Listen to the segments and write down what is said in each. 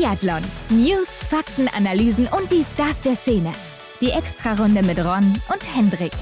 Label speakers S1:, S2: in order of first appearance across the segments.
S1: Biathlon. News, Fakten, Analysen und die Stars der Szene. Die Extrarunde mit Ron und Hendrik.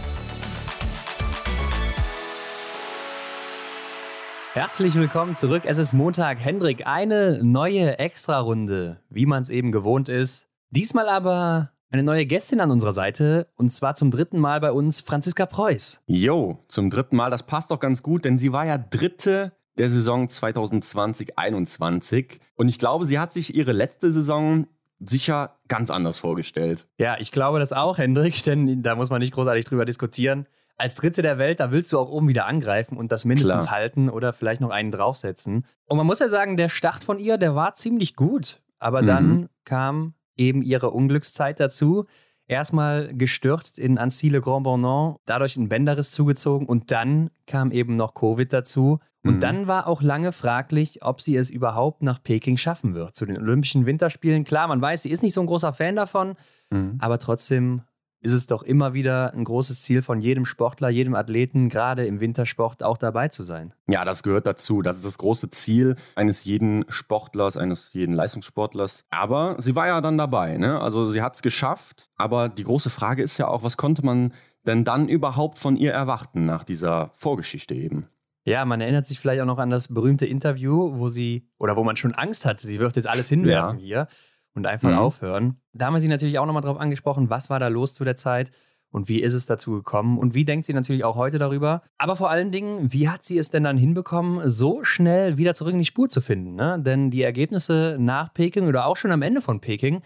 S2: Herzlich willkommen zurück. Es ist Montag. Hendrik, eine neue Extrarunde, wie man es eben gewohnt ist. Diesmal aber eine neue Gästin an unserer Seite und zwar zum dritten Mal bei uns Franziska Preuß.
S3: Jo, zum dritten Mal. Das passt doch ganz gut, denn sie war ja dritte der Saison 2020-21 und ich glaube, sie hat sich ihre letzte Saison sicher ganz anders vorgestellt.
S2: Ja, ich glaube das auch, Hendrik, denn da muss man nicht großartig drüber diskutieren. Als Dritte der Welt, da willst du auch oben wieder angreifen und das mindestens
S3: Klar.
S2: halten oder vielleicht noch einen draufsetzen. Und man muss ja sagen, der Start von ihr, der war ziemlich gut. Aber dann
S3: Mhm.
S2: kam eben ihre Unglückszeit dazu. Erstmal gestürzt in Annecy Grand Bornand, dadurch ein Bänderriss zugezogen und dann kam eben noch Covid dazu. Und
S3: Mhm.
S2: dann war auch lange fraglich, ob sie es überhaupt nach Peking schaffen wird. Zu den Olympischen Winterspielen. Klar, man weiß, sie ist nicht so ein großer Fan davon,
S3: Mhm.
S2: aber trotzdem ist es doch immer wieder ein großes Ziel von jedem Sportler, jedem Athleten, gerade im Wintersport auch dabei zu sein.
S3: Ja, das gehört dazu. Das ist das große Ziel eines jeden Sportlers, eines jeden Leistungssportlers. Aber sie war ja dann dabei, ne? Also sie hat es geschafft. Aber die große Frage ist ja auch, was konnte man denn dann überhaupt von ihr erwarten nach dieser Vorgeschichte eben?
S2: Ja, man erinnert sich vielleicht auch noch an das berühmte Interview, wo sie, oder wo man schon Angst hatte, sie wird jetzt alles hinwerfen hier und einfach
S3: Mhm.
S2: aufhören. Da haben wir sie natürlich auch nochmal drauf angesprochen, was war da los zu der Zeit und wie ist es dazu gekommen und wie denkt sie natürlich auch heute darüber. Aber vor allen Dingen, wie hat sie es denn dann hinbekommen, so schnell wieder zurück in die Spur zu finden? Ne? Denn die Ergebnisse nach Peking oder auch schon am Ende von Peking,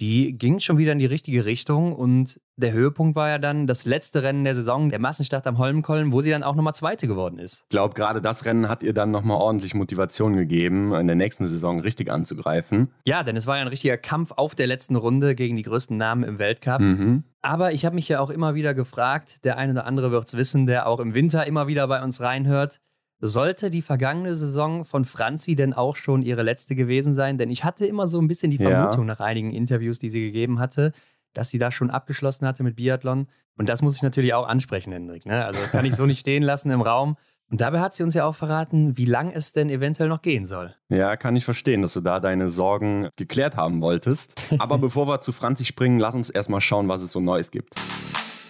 S2: die gingen schon wieder in die richtige Richtung und der Höhepunkt war ja dann das letzte Rennen der Saison, der Massenstart am Holmenkollen, wo sie dann auch nochmal Zweite geworden ist.
S3: Ich glaube, gerade das Rennen hat ihr dann nochmal ordentlich Motivation gegeben, in der nächsten Saison richtig anzugreifen.
S2: Ja, denn es war ja ein richtiger Kampf auf der letzten Runde gegen die größten Namen im Weltcup.
S3: Mhm.
S2: Aber ich habe mich ja auch immer wieder gefragt, der ein oder andere wird es wissen, der auch im Winter immer wieder bei uns reinhört, sollte die vergangene Saison von Franzi denn auch schon ihre letzte gewesen sein? Denn ich hatte immer so ein bisschen die
S3: Ja.
S2: Vermutung nach einigen Interviews, die sie gegeben hatte, dass sie da schon abgeschlossen hatte mit Biathlon. Und das muss ich natürlich auch ansprechen, Hendrik. Ne? Also das kann ich so nicht stehen lassen im Raum. Und dabei hat sie uns ja auch verraten, wie lang es denn eventuell noch gehen soll.
S3: Ja, kann ich verstehen, dass du da deine Sorgen geklärt haben wolltest. Aber bevor wir zu Franzi springen, lass uns erstmal schauen, was es so Neues gibt.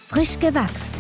S1: Frisch gewachst.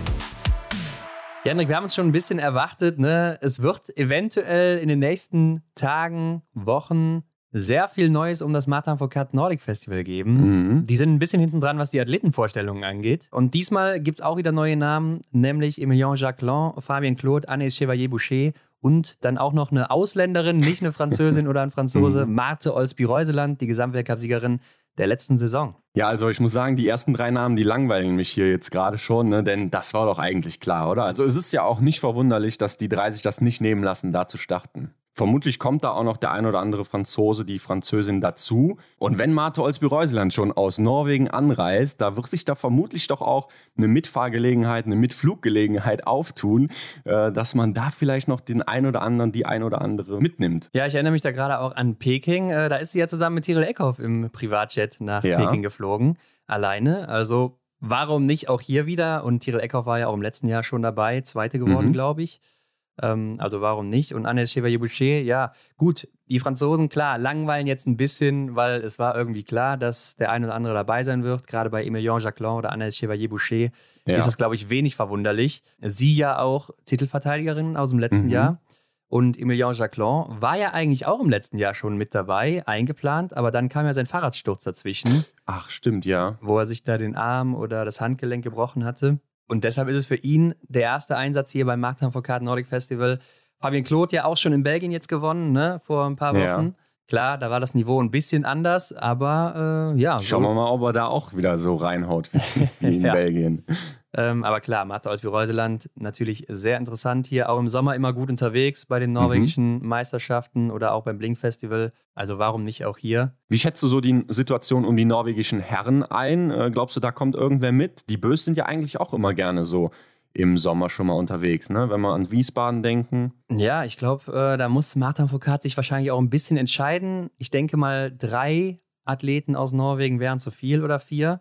S2: Ja, Hendrik, wir haben uns schon ein bisschen erwartet. Ne? Es wird eventuell in den nächsten Tagen, Wochen sehr viel Neues um das Martin Foucault Nordic Festival geben.
S3: Mhm.
S2: Die sind ein bisschen hinten dran, was die Athletenvorstellungen angeht. Und diesmal gibt es auch wieder neue Namen, nämlich Emilien Jacquelin, Fabien Claude, Anais Chevalier-Boucher und dann auch noch eine Ausländerin, nicht eine Französin oder ein Franzose,
S3: Mhm.
S2: Marte Olsby-Reuseland, die Gesamtweltcup-Siegerin der letzten Saison.
S3: Ja, also ich muss sagen, die ersten drei Namen, die langweilen mich hier jetzt gerade schon, ne? denn das war doch eigentlich klar, oder? Also es ist ja auch nicht verwunderlich, dass die drei sich das nicht nehmen lassen, da zu starten. Vermutlich kommt da auch noch der ein oder andere Franzose, die Französin dazu. Und wenn Marte Olsby-Reuseland schon aus Norwegen anreist, da wird sich da vermutlich doch auch eine Mitfahrgelegenheit, eine Mitfluggelegenheit auftun, äh, dass man da vielleicht noch den ein oder anderen, die ein oder andere mitnimmt.
S2: Ja, ich erinnere mich da gerade auch an Peking. Äh, da ist sie ja zusammen mit Tyrell Eckhoff im Privatjet nach
S3: Ja.
S2: Peking geflogen. Alleine. Also warum nicht auch hier wieder? Und Tyrell Eckhoff war ja auch im letzten Jahr schon dabei, Zweite geworden,
S3: Mhm.
S2: glaube ich. Ähm, also warum nicht? Und Anes Chevalier-Boucher, ja, gut, die Franzosen, klar, langweilen jetzt ein bisschen, weil es war irgendwie klar, dass der ein oder andere dabei sein wird. Gerade bei Emilien Jacquelin oder Anes Chevalier-Boucher
S3: Ja.
S2: ist es, glaube ich, wenig verwunderlich. Sie ja auch Titelverteidigerin aus dem letzten
S3: Mhm.
S2: Jahr. Und Emilien Jacquelin war ja eigentlich auch im letzten Jahr schon mit dabei, eingeplant, aber dann kam ja sein Fahrradsturz dazwischen,
S3: Ach, stimmt, ja.
S2: wo er sich da den Arm oder das Handgelenk gebrochen hatte. Und deshalb ist es für ihn der erste Einsatz hier beim Martin Foucault Nordic Festival. Fabien Claude ja auch schon in Belgien jetzt gewonnen, ne, vor ein paar Wochen.
S3: Ja.
S2: Klar, da war das Niveau ein bisschen anders, aber äh, ja. so-
S3: Schauen wir mal, ob er da auch wieder so reinhaut wie, wie in
S2: Ja.
S3: Belgien.
S2: Ähm, aber klar, Martha Olsby-Reuseland natürlich sehr interessant hier. Auch im Sommer immer gut unterwegs bei den norwegischen Meisterschaften oder auch beim Blink Festival. Also warum nicht auch hier?
S3: Wie schätzt du so die Situation um die norwegischen Herren ein? Äh, glaubst du, da kommt irgendwer mit? Die Bös sind ja eigentlich auch immer gerne so im Sommer schon mal unterwegs, ne? Wenn wir an Wiesbaden denken.
S2: Ja, ich glaube, äh, da muss Martin Foucault sich wahrscheinlich auch ein bisschen entscheiden. Ich denke mal, drei Athleten aus Norwegen wären zu viel oder vier.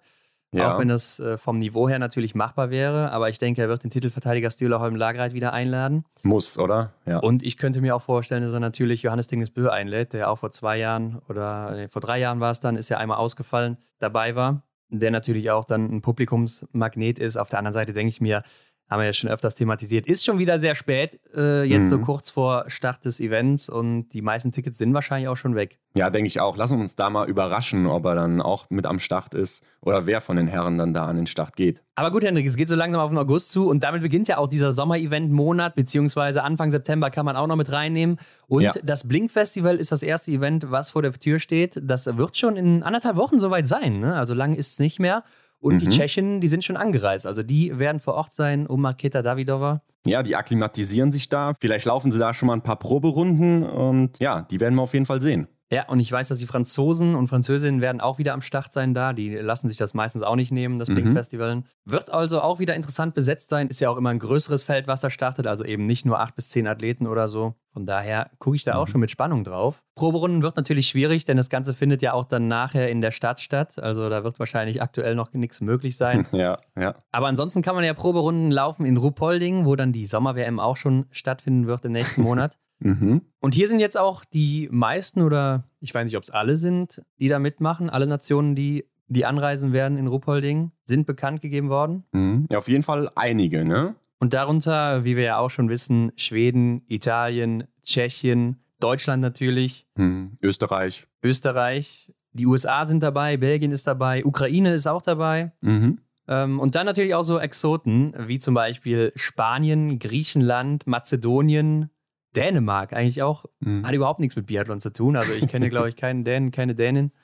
S2: Ja. Auch wenn das äh, vom Niveau her natürlich machbar wäre. Aber ich denke, er wird den Titelverteidiger Stühler Holm Lagreit wieder einladen.
S3: Muss, oder?
S2: Ja. Und ich könnte mir auch vorstellen, dass er natürlich Johannes Dingesbö einlädt, der auch vor zwei Jahren oder äh, vor drei Jahren war es dann, ist ja einmal ausgefallen, dabei war. Der natürlich auch dann ein Publikumsmagnet ist. Auf der anderen Seite denke ich mir, haben wir ja schon öfters thematisiert. Ist schon wieder sehr spät, äh, jetzt mhm. so kurz vor Start des Events und die meisten Tickets sind wahrscheinlich auch schon weg.
S3: Ja, denke ich auch. Lassen wir uns da mal überraschen, ob er dann auch mit am Start ist oder wer von den Herren dann da an den Start geht.
S2: Aber gut, Hendrik, es geht so langsam auf den August zu und damit beginnt ja auch dieser Sommer-Event-Monat, beziehungsweise Anfang September kann man auch noch mit reinnehmen. Und ja. das Blink-Festival ist das erste Event, was vor der Tür steht. Das wird schon in anderthalb Wochen soweit sein. Ne? Also lang ist es nicht mehr. Und mhm. die Tschechen, die sind schon angereist. Also die werden vor Ort sein um Marketa Davidova.
S3: Ja, die akklimatisieren sich da. Vielleicht laufen sie da schon mal ein paar Proberunden und ja, die werden wir auf jeden Fall sehen.
S2: Ja, und ich weiß, dass die Franzosen und Französinnen werden auch wieder am Start sein da. Die lassen sich das meistens auch nicht nehmen, das mhm. Festival. Wird also auch wieder interessant besetzt sein. Ist ja auch immer ein größeres Feld, was da startet. Also eben nicht nur acht bis zehn Athleten oder so. Von daher gucke ich da auch mhm. schon mit Spannung drauf. Proberunden wird natürlich schwierig, denn das Ganze findet ja auch dann nachher in der Stadt statt. Also da wird wahrscheinlich aktuell noch nichts möglich sein.
S3: Ja, ja.
S2: Aber ansonsten kann man ja Proberunden laufen in Ruppolding, wo dann die Sommer-WM auch schon stattfinden wird im nächsten Monat. Mhm. Und hier sind jetzt auch die meisten oder ich weiß nicht, ob es alle sind, die da mitmachen. Alle Nationen, die, die anreisen werden in Ruppolding, sind bekannt gegeben worden.
S3: Mhm. Ja, auf jeden Fall einige, ne?
S2: Und darunter, wie wir ja auch schon wissen, Schweden, Italien, Tschechien, Deutschland natürlich.
S3: Mhm. Österreich.
S2: Österreich. Die USA sind dabei, Belgien ist dabei, Ukraine ist auch dabei. Mhm. Ähm, und dann natürlich auch so Exoten, wie zum Beispiel Spanien, Griechenland, Mazedonien, Dänemark eigentlich auch. Mhm. Hat überhaupt nichts mit Biathlon zu tun. Also ich kenne, glaube ich, keinen Dänen, keine Dänin.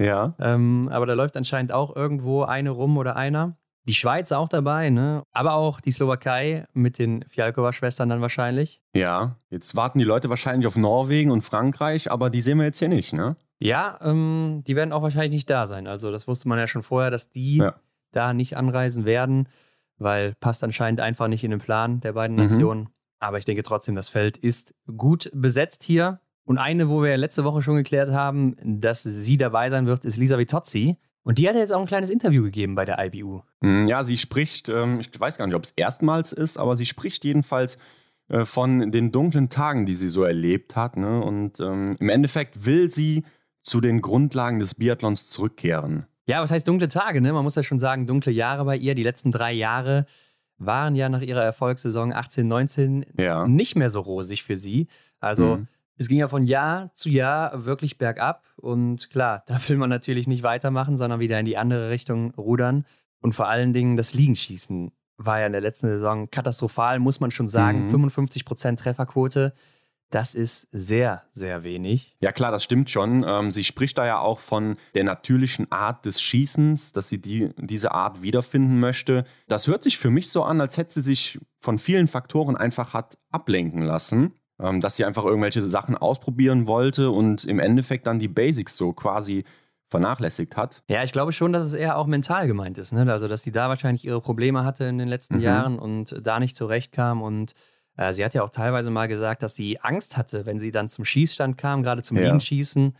S3: Ja.
S2: Ähm, aber da läuft anscheinend auch irgendwo eine rum oder einer. Die Schweiz auch dabei, ne? Aber auch die Slowakei mit den Fialkova-Schwestern dann wahrscheinlich.
S3: Ja, jetzt warten die Leute wahrscheinlich auf Norwegen und Frankreich, aber die sehen wir jetzt hier nicht, ne?
S2: Ja, ähm, die werden auch wahrscheinlich nicht da sein. Also das wusste man ja schon vorher, dass die ja. da nicht anreisen werden, weil passt anscheinend einfach nicht in den Plan der beiden mhm. Aber ich denke trotzdem, das Feld ist gut besetzt hier. Und eine, wo wir letzte Woche schon geklärt haben, dass sie dabei sein wird, ist Lisa Vitozzi. Und die hat jetzt auch ein kleines Interview gegeben bei der IBU.
S3: Hm, ja, sie spricht, ähm, ich weiß gar nicht, ob es erstmals ist, aber sie spricht jedenfalls äh, von den dunklen Tagen, die sie so erlebt hat. Ne? Und ähm, im Endeffekt will sie zu den Grundlagen des Biathlons zurückkehren.
S2: Ja, was heißt dunkle Tage? Ne? Man muss ja schon sagen, dunkle Jahre bei ihr. Die letzten drei Jahre waren ja nach ihrer Erfolgssaison 18, 19 ja. nicht mehr so rosig für sie. Also mhm. es ging ja von Jahr zu Jahr wirklich bergab. Und klar, da will man natürlich nicht weitermachen, sondern wieder in die andere Richtung rudern. Und vor allen Dingen das Liegenschießen war ja in der letzten Saison katastrophal, muss man schon sagen. Mhm. 55% Trefferquote. Das ist sehr, sehr wenig.
S3: Ja klar, das stimmt schon. Ähm, sie spricht da ja auch von der natürlichen Art des Schießens, dass sie die, diese Art wiederfinden möchte. Das hört sich für mich so an, als hätte sie sich von vielen Faktoren einfach hat ablenken lassen. Ähm, dass sie einfach irgendwelche Sachen ausprobieren wollte und im Endeffekt dann die Basics so quasi vernachlässigt hat.
S2: Ja, ich glaube schon, dass es eher auch mental gemeint ist. Ne? Also, dass sie da wahrscheinlich ihre Probleme hatte in den letzten mhm. Jahren und da nicht zurechtkam und äh, sie hat ja auch teilweise mal gesagt, dass sie Angst hatte, wenn sie dann zum Schießstand kam, gerade zum ja. Liegenschießen.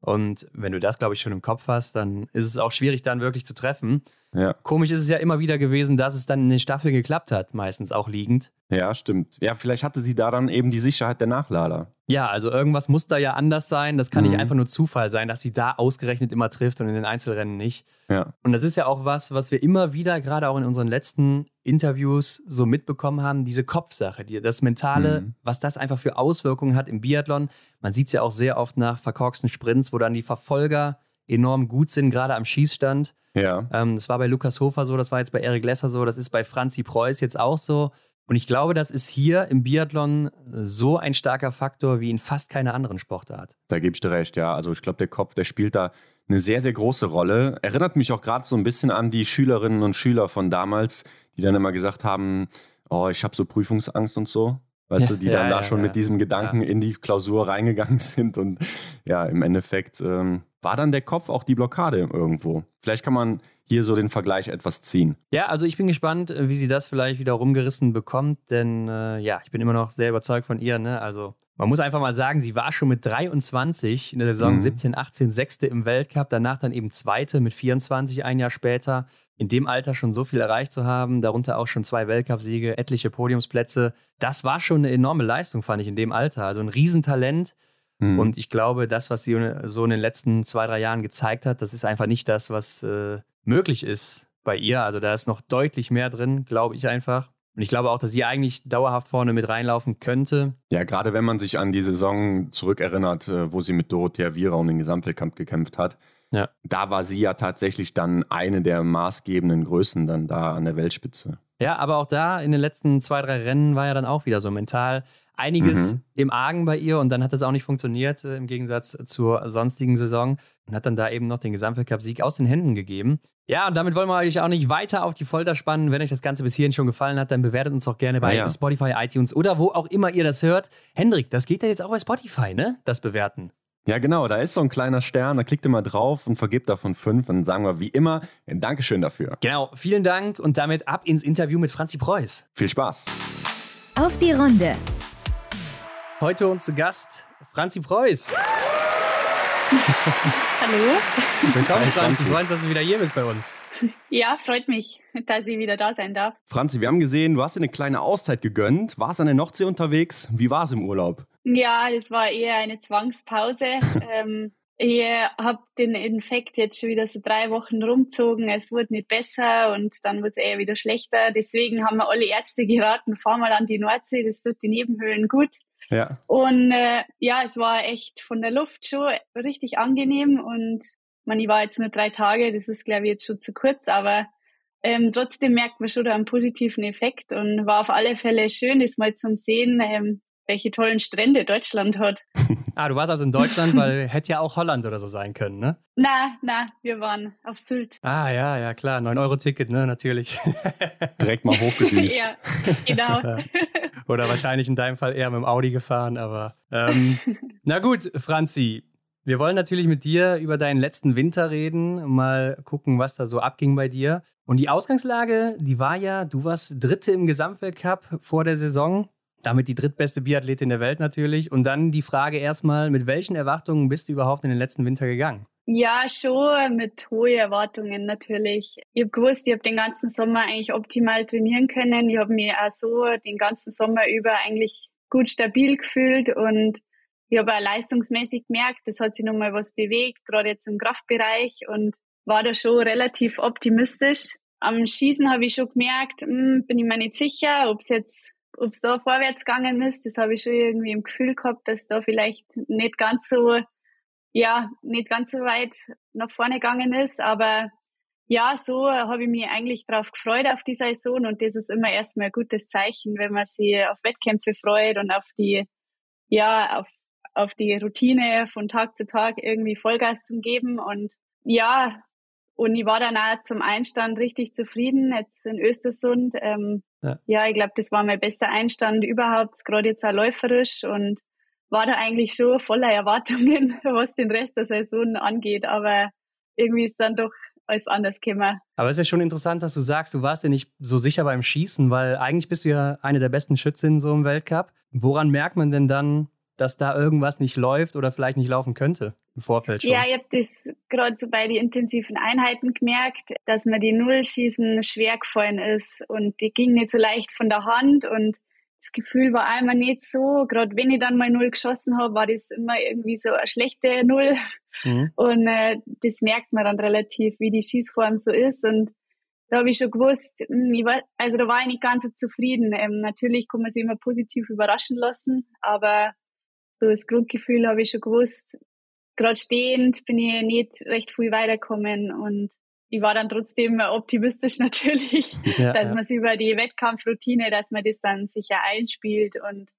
S2: Und wenn du das, glaube ich, schon im Kopf hast, dann ist es auch schwierig, dann wirklich zu treffen. Ja. Komisch ist es ja immer wieder gewesen, dass es dann in den Staffeln geklappt hat, meistens auch liegend.
S3: Ja, stimmt. Ja, vielleicht hatte sie da dann eben die Sicherheit der Nachlader.
S2: Ja, also irgendwas muss da ja anders sein. Das kann mhm. nicht einfach nur Zufall sein, dass sie da ausgerechnet immer trifft und in den Einzelrennen nicht.
S3: Ja.
S2: Und das ist ja auch was, was wir immer wieder, gerade auch in unseren letzten Interviews, so mitbekommen haben: diese Kopfsache, die, das Mentale, mhm. was das einfach für Auswirkungen hat im Biathlon. Man sieht es ja auch sehr oft nach verkorksten Sprints, wo dann die Verfolger enorm gut sind, gerade am Schießstand.
S3: Ja.
S2: Ähm, das war bei Lukas Hofer so, das war jetzt bei Erik Lesser so, das ist bei Franzi Preuß jetzt auch so. Und ich glaube, das ist hier im Biathlon so ein starker Faktor wie in fast keiner anderen Sportart.
S3: Da gebe ich dir recht, ja. Also ich glaube, der Kopf, der spielt da eine sehr, sehr große Rolle. Erinnert mich auch gerade so ein bisschen an die Schülerinnen und Schüler von damals, die dann immer gesagt haben, oh, ich habe so Prüfungsangst und so. Weißt ja, du, die dann ja, da schon ja, mit diesem Gedanken in die Klausur reingegangen sind. Und ja, im Endeffekt ähm, war dann der Kopf auch die Blockade irgendwo. Vielleicht kann man hier so den Vergleich etwas ziehen.
S2: Ja, also ich bin gespannt, äh, wie sie das vielleicht wieder rumgerissen bekommt, denn äh, ja, ich bin immer noch sehr überzeugt von ihr. Ne? Also Man muss einfach mal sagen, sie war schon mit 23 in der Saison mhm. 17, 18 Sechste im Weltcup, danach dann eben Zweite mit 24 ein Jahr später. In dem Alter schon so viel erreicht zu haben, darunter auch schon zwei Weltcupsiege, etliche Podiumsplätze, das war schon eine enorme Leistung, fand ich in dem Alter. Also ein Riesentalent. Mhm. Und ich glaube, das, was sie so in den letzten zwei, drei Jahren gezeigt hat, das ist einfach nicht das, was äh, möglich ist bei ihr. Also da ist noch deutlich mehr drin, glaube ich einfach. Und ich glaube auch, dass sie eigentlich dauerhaft vorne mit reinlaufen könnte.
S3: Ja, gerade wenn man sich an die Saison zurückerinnert, äh, wo sie mit Dorothea Viera um den Gesamtweltkampf gekämpft hat. Ja. Da war sie ja tatsächlich dann eine der maßgebenden Größen dann da an der Weltspitze.
S2: Ja, aber auch da in den letzten zwei, drei Rennen war ja dann auch wieder so mental einiges mhm. im Argen bei ihr und dann hat das auch nicht funktioniert äh, im Gegensatz zur sonstigen Saison und hat dann da eben noch den Gesamtweltcup-Sieg aus den Händen gegeben. Ja, und damit wollen wir euch auch nicht weiter auf die Folter spannen. Wenn euch das Ganze bis hierhin schon gefallen hat, dann bewertet uns doch gerne bei ja, ja. Spotify, iTunes oder wo auch immer ihr das hört. Hendrik, das geht ja jetzt auch bei Spotify, ne? Das Bewerten.
S3: Ja, genau, da ist so ein kleiner Stern, da klickt ihr mal drauf und vergebt davon fünf und dann sagen wir wie immer ein Dankeschön dafür.
S2: Genau, vielen Dank und damit ab ins Interview mit Franzi Preuß.
S3: Viel Spaß.
S1: Auf die Runde.
S2: Heute uns zu Gast Franzi Preuß.
S4: Hallo.
S2: Willkommen, Franzi. Freuen uns, dass du wieder hier bist bei uns.
S4: Ja, freut mich, dass ich wieder da sein darf.
S3: Franzi, wir haben gesehen, du hast dir eine kleine Auszeit gegönnt. Warst an der Nordsee unterwegs? Wie war es im Urlaub?
S4: Ja, das war eher eine Zwangspause. ähm, ich habe den Infekt jetzt schon wieder so drei Wochen rumgezogen. Es wurde nicht besser und dann wurde es eher wieder schlechter. Deswegen haben wir alle Ärzte geraten, fahr mal an die Nordsee, das tut die Nebenhöhlen gut. Ja. Und äh, ja, es war echt von der Luft schon richtig angenehm und man, ich war jetzt nur drei Tage, das ist glaube ich jetzt schon zu kurz, aber ähm, trotzdem merkt man schon da einen positiven Effekt und war auf alle Fälle schön, das mal zum Sehen, ähm, welche tollen Strände Deutschland hat.
S2: ah, du warst also in Deutschland, weil hätte ja auch Holland oder so sein können, ne?
S4: Na, na, wir waren auf Sylt.
S2: Ah, ja, ja, klar. 9-Euro-Ticket, ne, natürlich.
S3: Direkt mal hochgedüst.
S4: ja, genau. Ja.
S2: Oder wahrscheinlich in deinem Fall eher mit dem Audi gefahren, aber ähm, na gut, Franzi. Wir wollen natürlich mit dir über deinen letzten Winter reden, mal gucken, was da so abging bei dir. Und die Ausgangslage, die war ja, du warst Dritte im Gesamtweltcup vor der Saison damit die drittbeste Biathletin der Welt natürlich. Und dann die Frage erstmal, mit welchen Erwartungen bist du überhaupt in den letzten Winter gegangen?
S4: Ja, schon mit hohen Erwartungen natürlich. Ich habe gewusst, ich habe den ganzen Sommer eigentlich optimal trainieren können. Ich habe mich auch so den ganzen Sommer über eigentlich gut stabil gefühlt und ich habe auch leistungsmäßig gemerkt, es hat sich nochmal was bewegt, gerade jetzt im Kraftbereich und war da schon relativ optimistisch. Am Schießen habe ich schon gemerkt, mh, hm, bin ich mir nicht sicher, ob es jetzt ob es da vorwärts gegangen ist, das habe ich schon irgendwie im Gefühl gehabt, dass da vielleicht nicht ganz so, ja, nicht ganz so weit nach vorne gegangen ist. Aber ja, so habe ich mich eigentlich darauf gefreut auf die Saison und das ist immer erstmal ein gutes Zeichen, wenn man sich auf Wettkämpfe freut und auf die, ja, auf, auf die Routine von Tag zu Tag irgendwie Vollgas zu geben. Und ja, und ich war dann auch zum Einstand richtig zufrieden, jetzt in Östersund. Ähm, ja. ja, ich glaube, das war mein bester Einstand überhaupt, gerade jetzt auch läuferisch und war da eigentlich schon voller Erwartungen, was den Rest der Saison angeht. Aber irgendwie ist dann doch alles anders gekommen.
S2: Aber es ist ja schon interessant, dass du sagst, du warst ja nicht so sicher beim Schießen, weil eigentlich bist du ja eine der besten Schützinnen so im Weltcup. Woran merkt man denn dann, dass da irgendwas nicht läuft oder vielleicht nicht laufen könnte im Vorfeld schon?
S4: Ja, ich habe das gerade so bei den intensiven Einheiten gemerkt, dass mir die Nullschießen schwer gefallen ist und die ging nicht so leicht von der Hand und das Gefühl war einmal nicht so, gerade wenn ich dann mal Null geschossen habe, war das immer irgendwie so eine schlechte Null. Mhm. Und äh, das merkt man dann relativ, wie die Schießform so ist. Und da habe ich schon gewusst, hm, ich war, also da war ich nicht ganz so zufrieden. Ähm, natürlich kann man sich immer positiv überraschen lassen, aber so das Grundgefühl habe ich schon gewusst. Gerade stehend bin ich nicht recht viel weitergekommen und ich war dann trotzdem optimistisch natürlich, ja, dass ja. man sich über die Wettkampfroutine, dass man das dann sicher einspielt und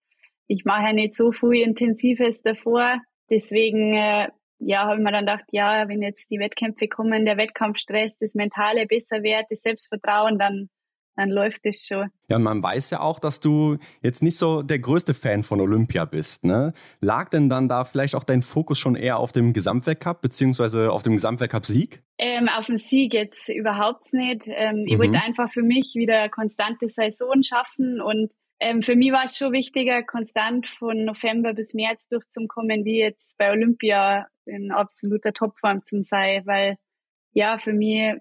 S4: ich mache ja nicht so viel Intensives davor. Deswegen, äh, ja, habe ich mir dann gedacht, ja, wenn jetzt die Wettkämpfe kommen, der Wettkampfstress, das Mentale besser wird, das Selbstvertrauen, dann dann läuft es schon.
S3: Ja, und man weiß ja auch, dass du jetzt nicht so der größte Fan von Olympia bist. Ne? Lag denn dann da vielleicht auch dein Fokus schon eher auf dem Gesamtweltcup beziehungsweise auf dem Gesamtweltcup-Sieg?
S4: Ähm, auf den Sieg jetzt überhaupt nicht. Ähm, mhm. Ich wollte einfach für mich wieder konstante Saison schaffen und ähm, für mich war es schon wichtiger, konstant von November bis März durchzukommen, wie jetzt bei Olympia in absoluter Topform zu sein, weil ja, für mich,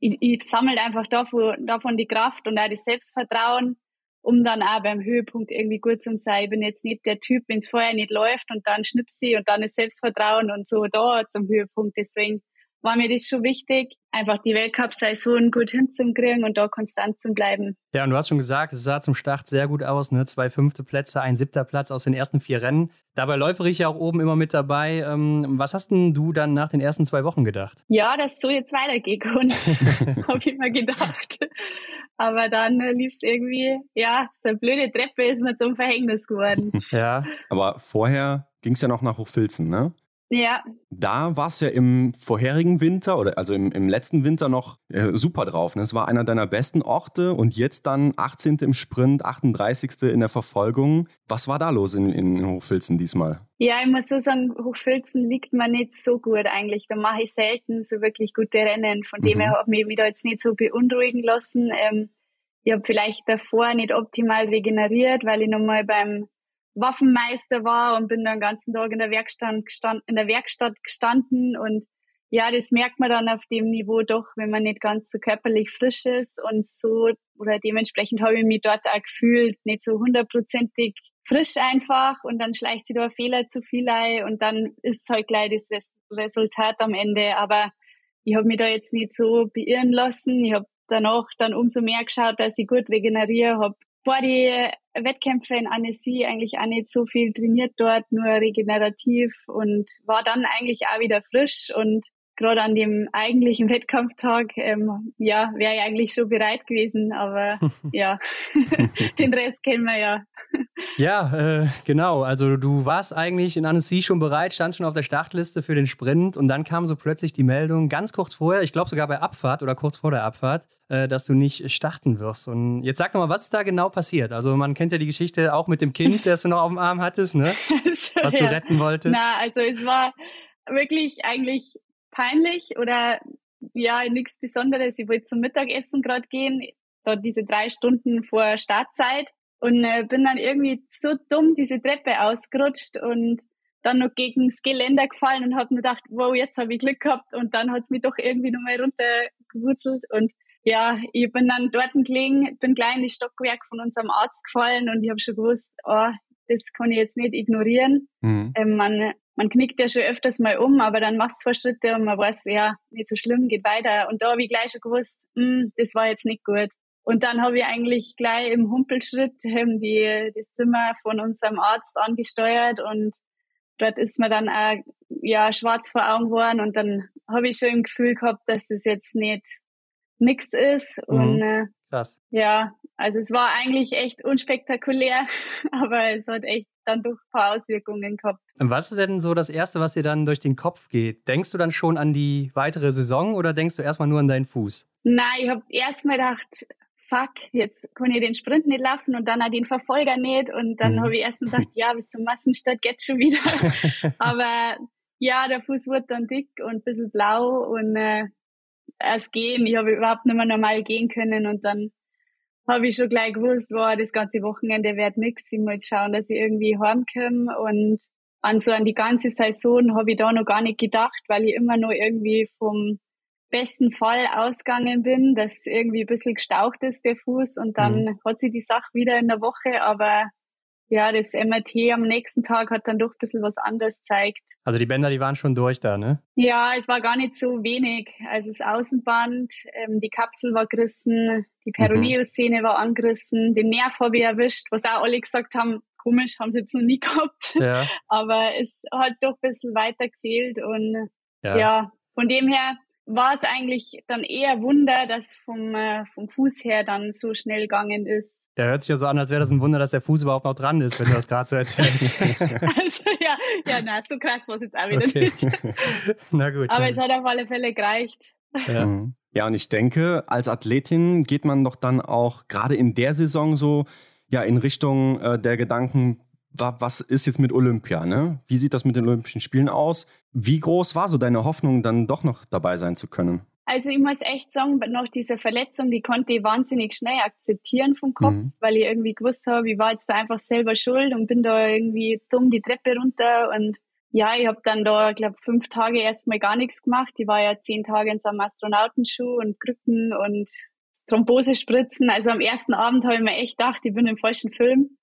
S4: ich, ich sammle einfach davon, davon die Kraft und auch das Selbstvertrauen, um dann auch beim Höhepunkt irgendwie gut zu sein. Ich bin jetzt nicht der Typ, wenn es vorher nicht läuft und dann schnipsi und dann ist Selbstvertrauen und so da zum Höhepunkt. Deswegen war mir das schon wichtig, einfach die Weltcup-Saison gut hinzukriegen und da konstant zu bleiben.
S2: Ja, und du hast schon gesagt, es sah zum Start sehr gut aus, ne? Zwei fünfte Plätze, ein siebter Platz aus den ersten vier Rennen. Dabei läuferig ja auch oben immer mit dabei. Ähm, was hast denn du dann nach den ersten zwei Wochen gedacht?
S4: Ja, dass so jetzt weitergeht, habe ich mir gedacht. Aber dann äh, lief es irgendwie, ja, so eine blöde Treppe ist mir zum Verhängnis geworden.
S2: ja.
S3: Aber vorher ging es ja noch nach Hochfilzen, ne?
S4: Ja.
S3: Da warst du ja im vorherigen Winter oder also im, im letzten Winter noch äh, super drauf. Ne? Es war einer deiner besten Orte und jetzt dann 18. im Sprint, 38. in der Verfolgung. Was war da los in, in Hochfilzen diesmal?
S4: Ja, ich muss so sagen, Hochfilzen liegt mir nicht so gut eigentlich. Da mache ich selten so wirklich gute Rennen. Von mhm. dem her habe ich mich da jetzt nicht so beunruhigen lassen. Ähm, ich habe vielleicht davor nicht optimal regeneriert, weil ich nochmal beim Waffenmeister war und bin dann den ganzen Tag in der Werkstatt gestanden, in der Werkstatt gestanden und ja, das merkt man dann auf dem Niveau doch, wenn man nicht ganz so körperlich frisch ist und so oder dementsprechend habe ich mich dort auch gefühlt, nicht so hundertprozentig frisch einfach und dann schleicht sich da ein Fehler zu viel ein und dann ist halt gleich das Resultat am Ende. Aber ich habe mich da jetzt nicht so beirren lassen. Ich habe danach dann umso mehr geschaut, dass ich gut regeneriere, habe vor die Wettkämpfe in Annecy eigentlich auch nicht so viel trainiert dort, nur regenerativ und war dann eigentlich auch wieder frisch und gerade an dem eigentlichen Wettkampftag, ähm, ja, wäre ich eigentlich schon bereit gewesen, aber ja, den Rest kennen wir ja.
S2: Ja, äh, genau. Also du warst eigentlich in Annecy schon bereit, standst schon auf der Startliste für den Sprint und dann kam so plötzlich die Meldung, ganz kurz vorher, ich glaube sogar bei Abfahrt oder kurz vor der Abfahrt, äh, dass du nicht starten wirst. Und jetzt sag doch mal, was ist da genau passiert? Also man kennt ja die Geschichte auch mit dem Kind, das du noch auf dem Arm hattest, ne? Also, was du ja. retten wolltest.
S4: Na, also es war wirklich eigentlich peinlich oder ja, nichts Besonderes. Ich wollte zum Mittagessen gerade gehen, da diese drei Stunden vor Startzeit und äh, bin dann irgendwie so dumm diese Treppe ausgerutscht und dann noch gegen das Geländer gefallen und habe mir gedacht, wow, jetzt habe ich Glück gehabt und dann hat's mich doch irgendwie nochmal runtergewurzelt und ja, ich bin dann dort gelegen, bin gleich in das Stockwerk von unserem Arzt gefallen und ich habe schon gewusst, oh, das kann ich jetzt nicht ignorieren. Mhm. Ähm, man man knickt ja schon öfters mal um, aber dann machst du zwei Schritte und man weiß, ja, nicht so schlimm, geht weiter. Und da habe ich gleich schon gewusst, mh, hm, das war jetzt nicht gut. Und dann habe ich eigentlich gleich im Humpelschritt ähm, die, das Zimmer von unserem Arzt angesteuert und dort ist mir dann auch, ja, schwarz vor Augen geworden und dann habe ich schon im Gefühl gehabt, dass das jetzt nicht nix ist. Mhm. Und äh,
S2: Krass.
S4: ja, also es war eigentlich echt unspektakulär, aber es hat echt dann doch ein paar Auswirkungen gehabt.
S2: Was ist denn so das Erste, was dir dann durch den Kopf geht? Denkst du dann schon an die weitere Saison oder denkst du erstmal nur an deinen Fuß?
S4: Nein, ich habe erstmal gedacht, fuck, jetzt kann ich den Sprint nicht laufen und dann den Verfolger nicht. Und dann mhm. habe ich erst gedacht, ja, bis zum Massenstart geht's schon wieder. Aber ja, der Fuß wurde dann dick und ein bisschen blau und äh, erst gehen. Ich habe überhaupt nicht mehr normal gehen können und dann habe ich schon gleich gewusst, wow, das ganze Wochenende wird nix. Ich muss schauen, dass ich irgendwie heimkomme und an so an die ganze Saison habe ich da noch gar nicht gedacht, weil ich immer nur irgendwie vom besten Fall ausgegangen bin, dass irgendwie ein bisschen gestaucht ist, der Fuß, und dann mhm. hat sie die Sache wieder in der Woche, aber ja, das MRT am nächsten Tag hat dann doch ein bisschen was anderes gezeigt.
S2: Also die Bänder, die waren schon durch da, ne?
S4: Ja, es war gar nicht so wenig. Also das Außenband, ähm, die Kapsel war gerissen, die Peroneus-Szene mhm. war angerissen, den Nerv habe ich erwischt, was auch alle gesagt haben, komisch, haben sie jetzt noch nie gehabt. Ja. Aber es hat doch ein bisschen weiter gefehlt und ja, ja von dem her war es eigentlich dann eher Wunder, dass vom, äh, vom Fuß her dann so schnell gegangen ist.
S2: Der hört sich ja so an, als wäre das ein Wunder, dass der Fuß überhaupt noch dran ist, wenn du das gerade so erzählst.
S4: also ja, ja, na, so krass war es jetzt auch wieder okay. nicht.
S2: na gut.
S4: Aber es hat auf alle Fälle gereicht.
S3: Ja. Mhm. ja, und ich denke, als Athletin geht man doch dann auch gerade in der Saison so ja in Richtung äh, der Gedanken, was ist jetzt mit Olympia? Ne? Wie sieht das mit den Olympischen Spielen aus? Wie groß war so deine Hoffnung, dann doch noch dabei sein zu können?
S4: Also ich muss echt sagen, nach dieser Verletzung, die konnte ich wahnsinnig schnell akzeptieren vom Kopf, mhm. weil ich irgendwie gewusst habe, ich war jetzt da einfach selber schuld und bin da irgendwie dumm die Treppe runter und ja, ich habe dann da, glaube fünf Tage erstmal gar nichts gemacht. Ich war ja zehn Tage in so einem Astronautenschuh und Krücken und Thrombosespritzen. Also am ersten Abend habe ich mir echt gedacht, ich bin im falschen Film.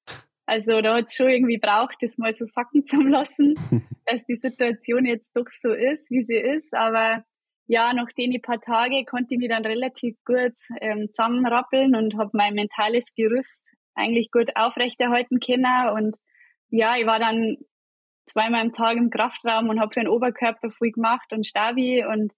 S4: Also da hat es schon irgendwie braucht, das mal so sacken zu lassen, dass die Situation jetzt doch so ist, wie sie ist. Aber ja, nach den paar Tage konnte ich mich dann relativ gut ähm, zusammenrappeln und habe mein mentales Gerüst eigentlich gut aufrechterhalten können. Und ja, ich war dann zweimal am Tag im Kraftraum und habe für den Oberkörper viel gemacht und Stabi und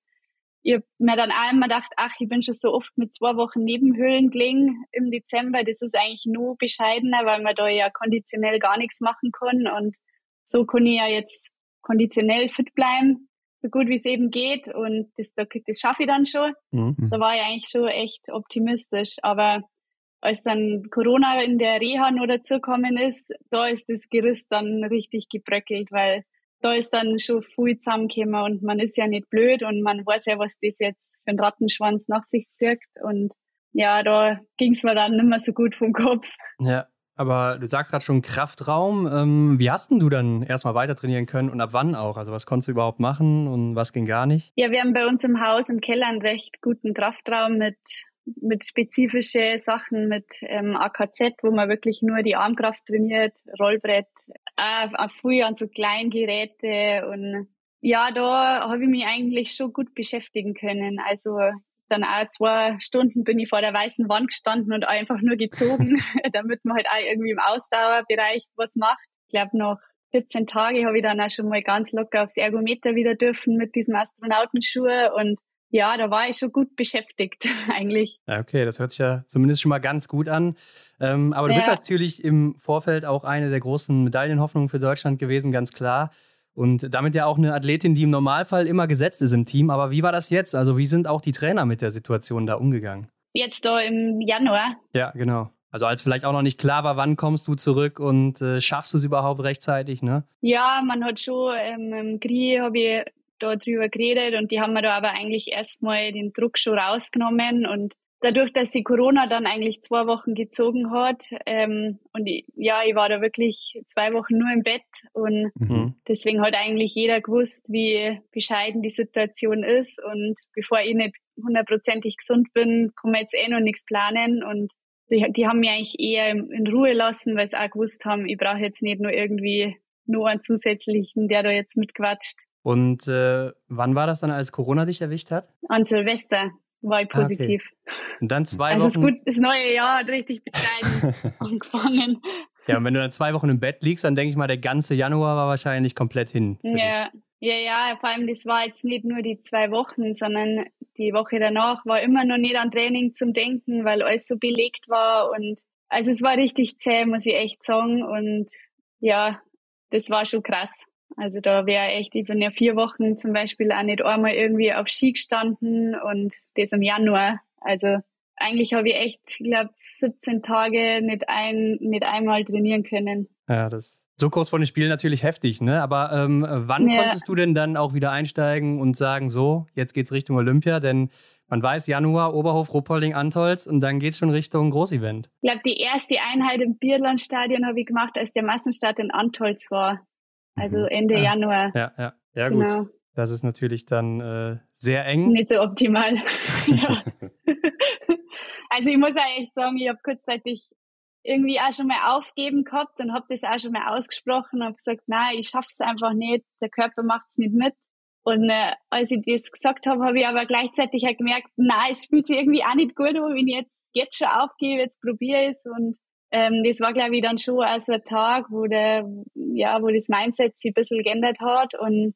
S4: ich habe mir dann einmal gedacht, ach, ich bin schon so oft mit zwei Wochen Nebenhöhlen gelegen im Dezember. Das ist eigentlich nur bescheidener, weil man da ja konditionell gar nichts machen kann. Und so kann ich ja jetzt konditionell fit bleiben, so gut wie es eben geht. Und das, das schaffe ich dann schon. Mhm. Da war ich eigentlich schon echt optimistisch. Aber als dann Corona in der Reha nur dazugekommen ist, da ist das Gerüst dann richtig gebröckelt, weil da ist dann schon viel zusammengekommen und man ist ja nicht blöd und man weiß ja, was das jetzt für ein Rattenschwanz nach sich zirkt und ja, da ging es mir dann nicht mehr so gut vom Kopf.
S2: Ja, aber du sagst gerade schon Kraftraum. Ähm, wie hast denn du dann erstmal weiter trainieren können und ab wann auch? Also was konntest du überhaupt machen und was ging gar nicht?
S4: Ja, wir haben bei uns im Haus im Keller einen recht guten Kraftraum mit mit spezifische Sachen, mit ähm, AKZ, wo man wirklich nur die Armkraft trainiert, Rollbrett, äh, früher an so Kleingeräte und ja, da habe ich mich eigentlich schon gut beschäftigen können. Also dann auch zwei Stunden bin ich vor der weißen Wand gestanden und einfach nur gezogen, damit man halt auch irgendwie im Ausdauerbereich was macht. Ich glaube, noch 14 Tage habe ich dann auch schon mal ganz locker aufs Ergometer wieder dürfen mit diesem Astronautenschuhe und ja, da war ich schon gut beschäftigt eigentlich.
S2: Okay, das hört sich ja zumindest schon mal ganz gut an. Ähm, aber du ja. bist natürlich im Vorfeld auch eine der großen Medaillenhoffnungen für Deutschland gewesen, ganz klar. Und damit ja auch eine Athletin, die im Normalfall immer gesetzt ist im Team. Aber wie war das jetzt? Also wie sind auch die Trainer mit der Situation da umgegangen?
S4: Jetzt da im Januar.
S2: Ja, genau. Also als vielleicht auch noch nicht klar war, wann kommst du zurück und äh, schaffst du es überhaupt rechtzeitig, ne?
S4: Ja, man hat schon ähm, im Kri habe ich da drüber geredet und die haben mir da aber eigentlich erstmal den Druck schon rausgenommen und dadurch, dass die Corona dann eigentlich zwei Wochen gezogen hat ähm, und ich, ja, ich war da wirklich zwei Wochen nur im Bett und mhm. deswegen hat eigentlich jeder gewusst, wie bescheiden die Situation ist und bevor ich nicht hundertprozentig gesund bin, kann man jetzt eh noch nichts planen und die, die haben mich eigentlich eher in Ruhe lassen, weil sie auch gewusst haben, ich brauche jetzt nicht nur irgendwie nur einen zusätzlichen, der da jetzt mitquatscht.
S2: Und äh, wann war das dann, als Corona dich erwischt hat?
S4: An Silvester war ich positiv.
S2: Ah, okay. Und dann zwei
S4: also
S2: Wochen.
S4: Also gut, das neue Jahr hat richtig bescheiden angefangen.
S2: Ja, und wenn du dann zwei Wochen im Bett liegst, dann denke ich mal, der ganze Januar war wahrscheinlich komplett hin.
S4: Ja, ja, ja, vor allem das war jetzt nicht nur die zwei Wochen, sondern die Woche danach war immer noch nicht an Training zum Denken, weil alles so belegt war und also es war richtig zäh, muss ich echt sagen und ja, das war schon krass. Also da wäre echt, ich bin ja vier Wochen zum Beispiel auch nicht einmal irgendwie auf Ski gestanden und das im Januar. Also eigentlich habe ich echt, ich glaube, 17 Tage nicht ein, nicht einmal trainieren können.
S2: Ja, das so kurz vor den Spielen natürlich heftig, ne? Aber ähm, wann ja. konntest du denn dann auch wieder einsteigen und sagen, so, jetzt geht's Richtung Olympia? Denn man weiß, Januar, Oberhof, Ruppolding, Antolz und dann geht's schon Richtung Großevent.
S4: Ich glaube, die erste Einheit im Biathlon-Stadion habe ich gemacht, als der Massenstart in Antolz war. Also mhm. Ende
S2: ja.
S4: Januar.
S2: Ja, ja, ja, gut. Genau. Das ist natürlich dann äh, sehr eng.
S4: Nicht so optimal. also ich muss ja echt sagen, ich habe kurzzeitig irgendwie auch schon mal aufgeben gehabt und habe das auch schon mal ausgesprochen, habe gesagt, nein, ich schaff's einfach nicht, der Körper macht's nicht mit. Und äh, als ich das gesagt habe, habe ich aber gleichzeitig auch gemerkt, nein, es fühlt sich irgendwie auch nicht gut an, wenn ich jetzt, jetzt schon aufgebe, jetzt probiere ich es und ähm, das war, glaube ich, dann schon also ein Tag, wo der, ja, wo das Mindset sich ein bisschen geändert hat und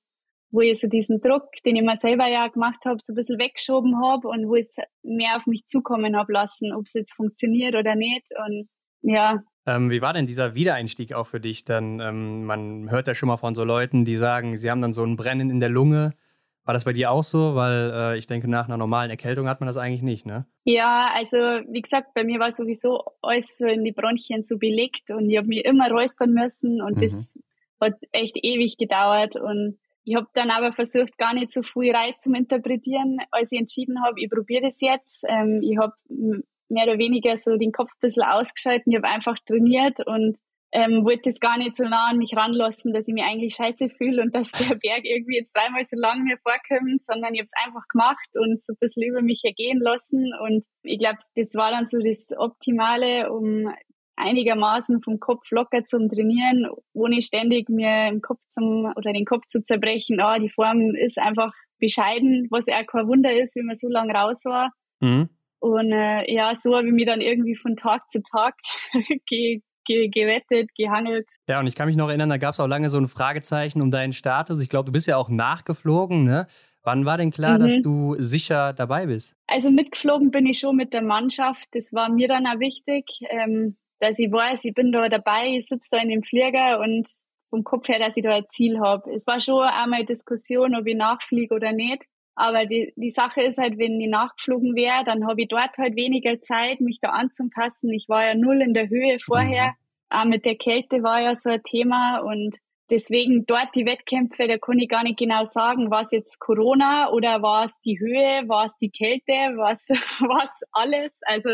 S4: wo ich so diesen Druck, den ich mir selber ja gemacht habe, so ein bisschen weggeschoben habe und wo ich es mehr auf mich zukommen habe lassen, ob es jetzt funktioniert oder nicht. Und ja.
S2: Ähm, wie war denn dieser Wiedereinstieg auch für dich? Dann, ähm, man hört ja schon mal von so Leuten, die sagen, sie haben dann so ein Brennen in der Lunge. War das bei dir auch so? Weil äh, ich denke, nach einer normalen Erkältung hat man das eigentlich nicht, ne?
S4: Ja, also wie gesagt, bei mir war sowieso alles so in die Bronchien so belegt und ich habe mir immer räuspern müssen und mhm. das hat echt ewig gedauert und ich habe dann aber versucht, gar nicht so viel Reiz zu interpretieren, als ich entschieden habe, ich probiere das jetzt. Ähm, ich habe mehr oder weniger so den Kopf ein bisschen ausgeschalten. Ich habe einfach trainiert und ähm, wollte das gar nicht so nah an mich ranlassen, dass ich mich eigentlich scheiße fühle und dass der Berg irgendwie jetzt dreimal so lang mir vorkommt, sondern ich habe es einfach gemacht und so ein bisschen über mich ergehen lassen. Und ich glaube, das war dann so das Optimale, um einigermaßen vom Kopf locker zum Trainieren, ohne ständig mir im Kopf zum oder den Kopf zu zerbrechen. Ah, die Form ist einfach bescheiden, was ja auch kein Wunder ist, wenn man so lange raus war. Mhm. Und äh, ja, so habe ich mich dann irgendwie von Tag zu Tag ge ge gewettet, gehangelt.
S2: Ja, und ich kann mich noch erinnern, da gab es auch lange so ein Fragezeichen um deinen Status. Ich glaube, du bist ja auch nachgeflogen, ne? Wann war denn klar, mhm. dass du sicher dabei bist?
S4: Also mitgeflogen bin ich schon mit der Mannschaft. Das war mir dann auch wichtig. Ähm, dass ich weiß, ich bin da dabei, ich sitze da in dem Flieger und vom Kopf her, dass ich da ein Ziel habe. Es war schon einmal Diskussion, ob ich nachfliege oder nicht. Aber die, die Sache ist halt, wenn ich nachgeflogen wäre, dann habe ich dort halt weniger Zeit, mich da anzupassen. Ich war ja null in der Höhe vorher. Mhm. Auch mit der Kälte war ja so ein Thema und deswegen dort die Wettkämpfe, da kann ich gar nicht genau sagen, war es jetzt Corona oder war es die Höhe, war es die Kälte, was was alles. Also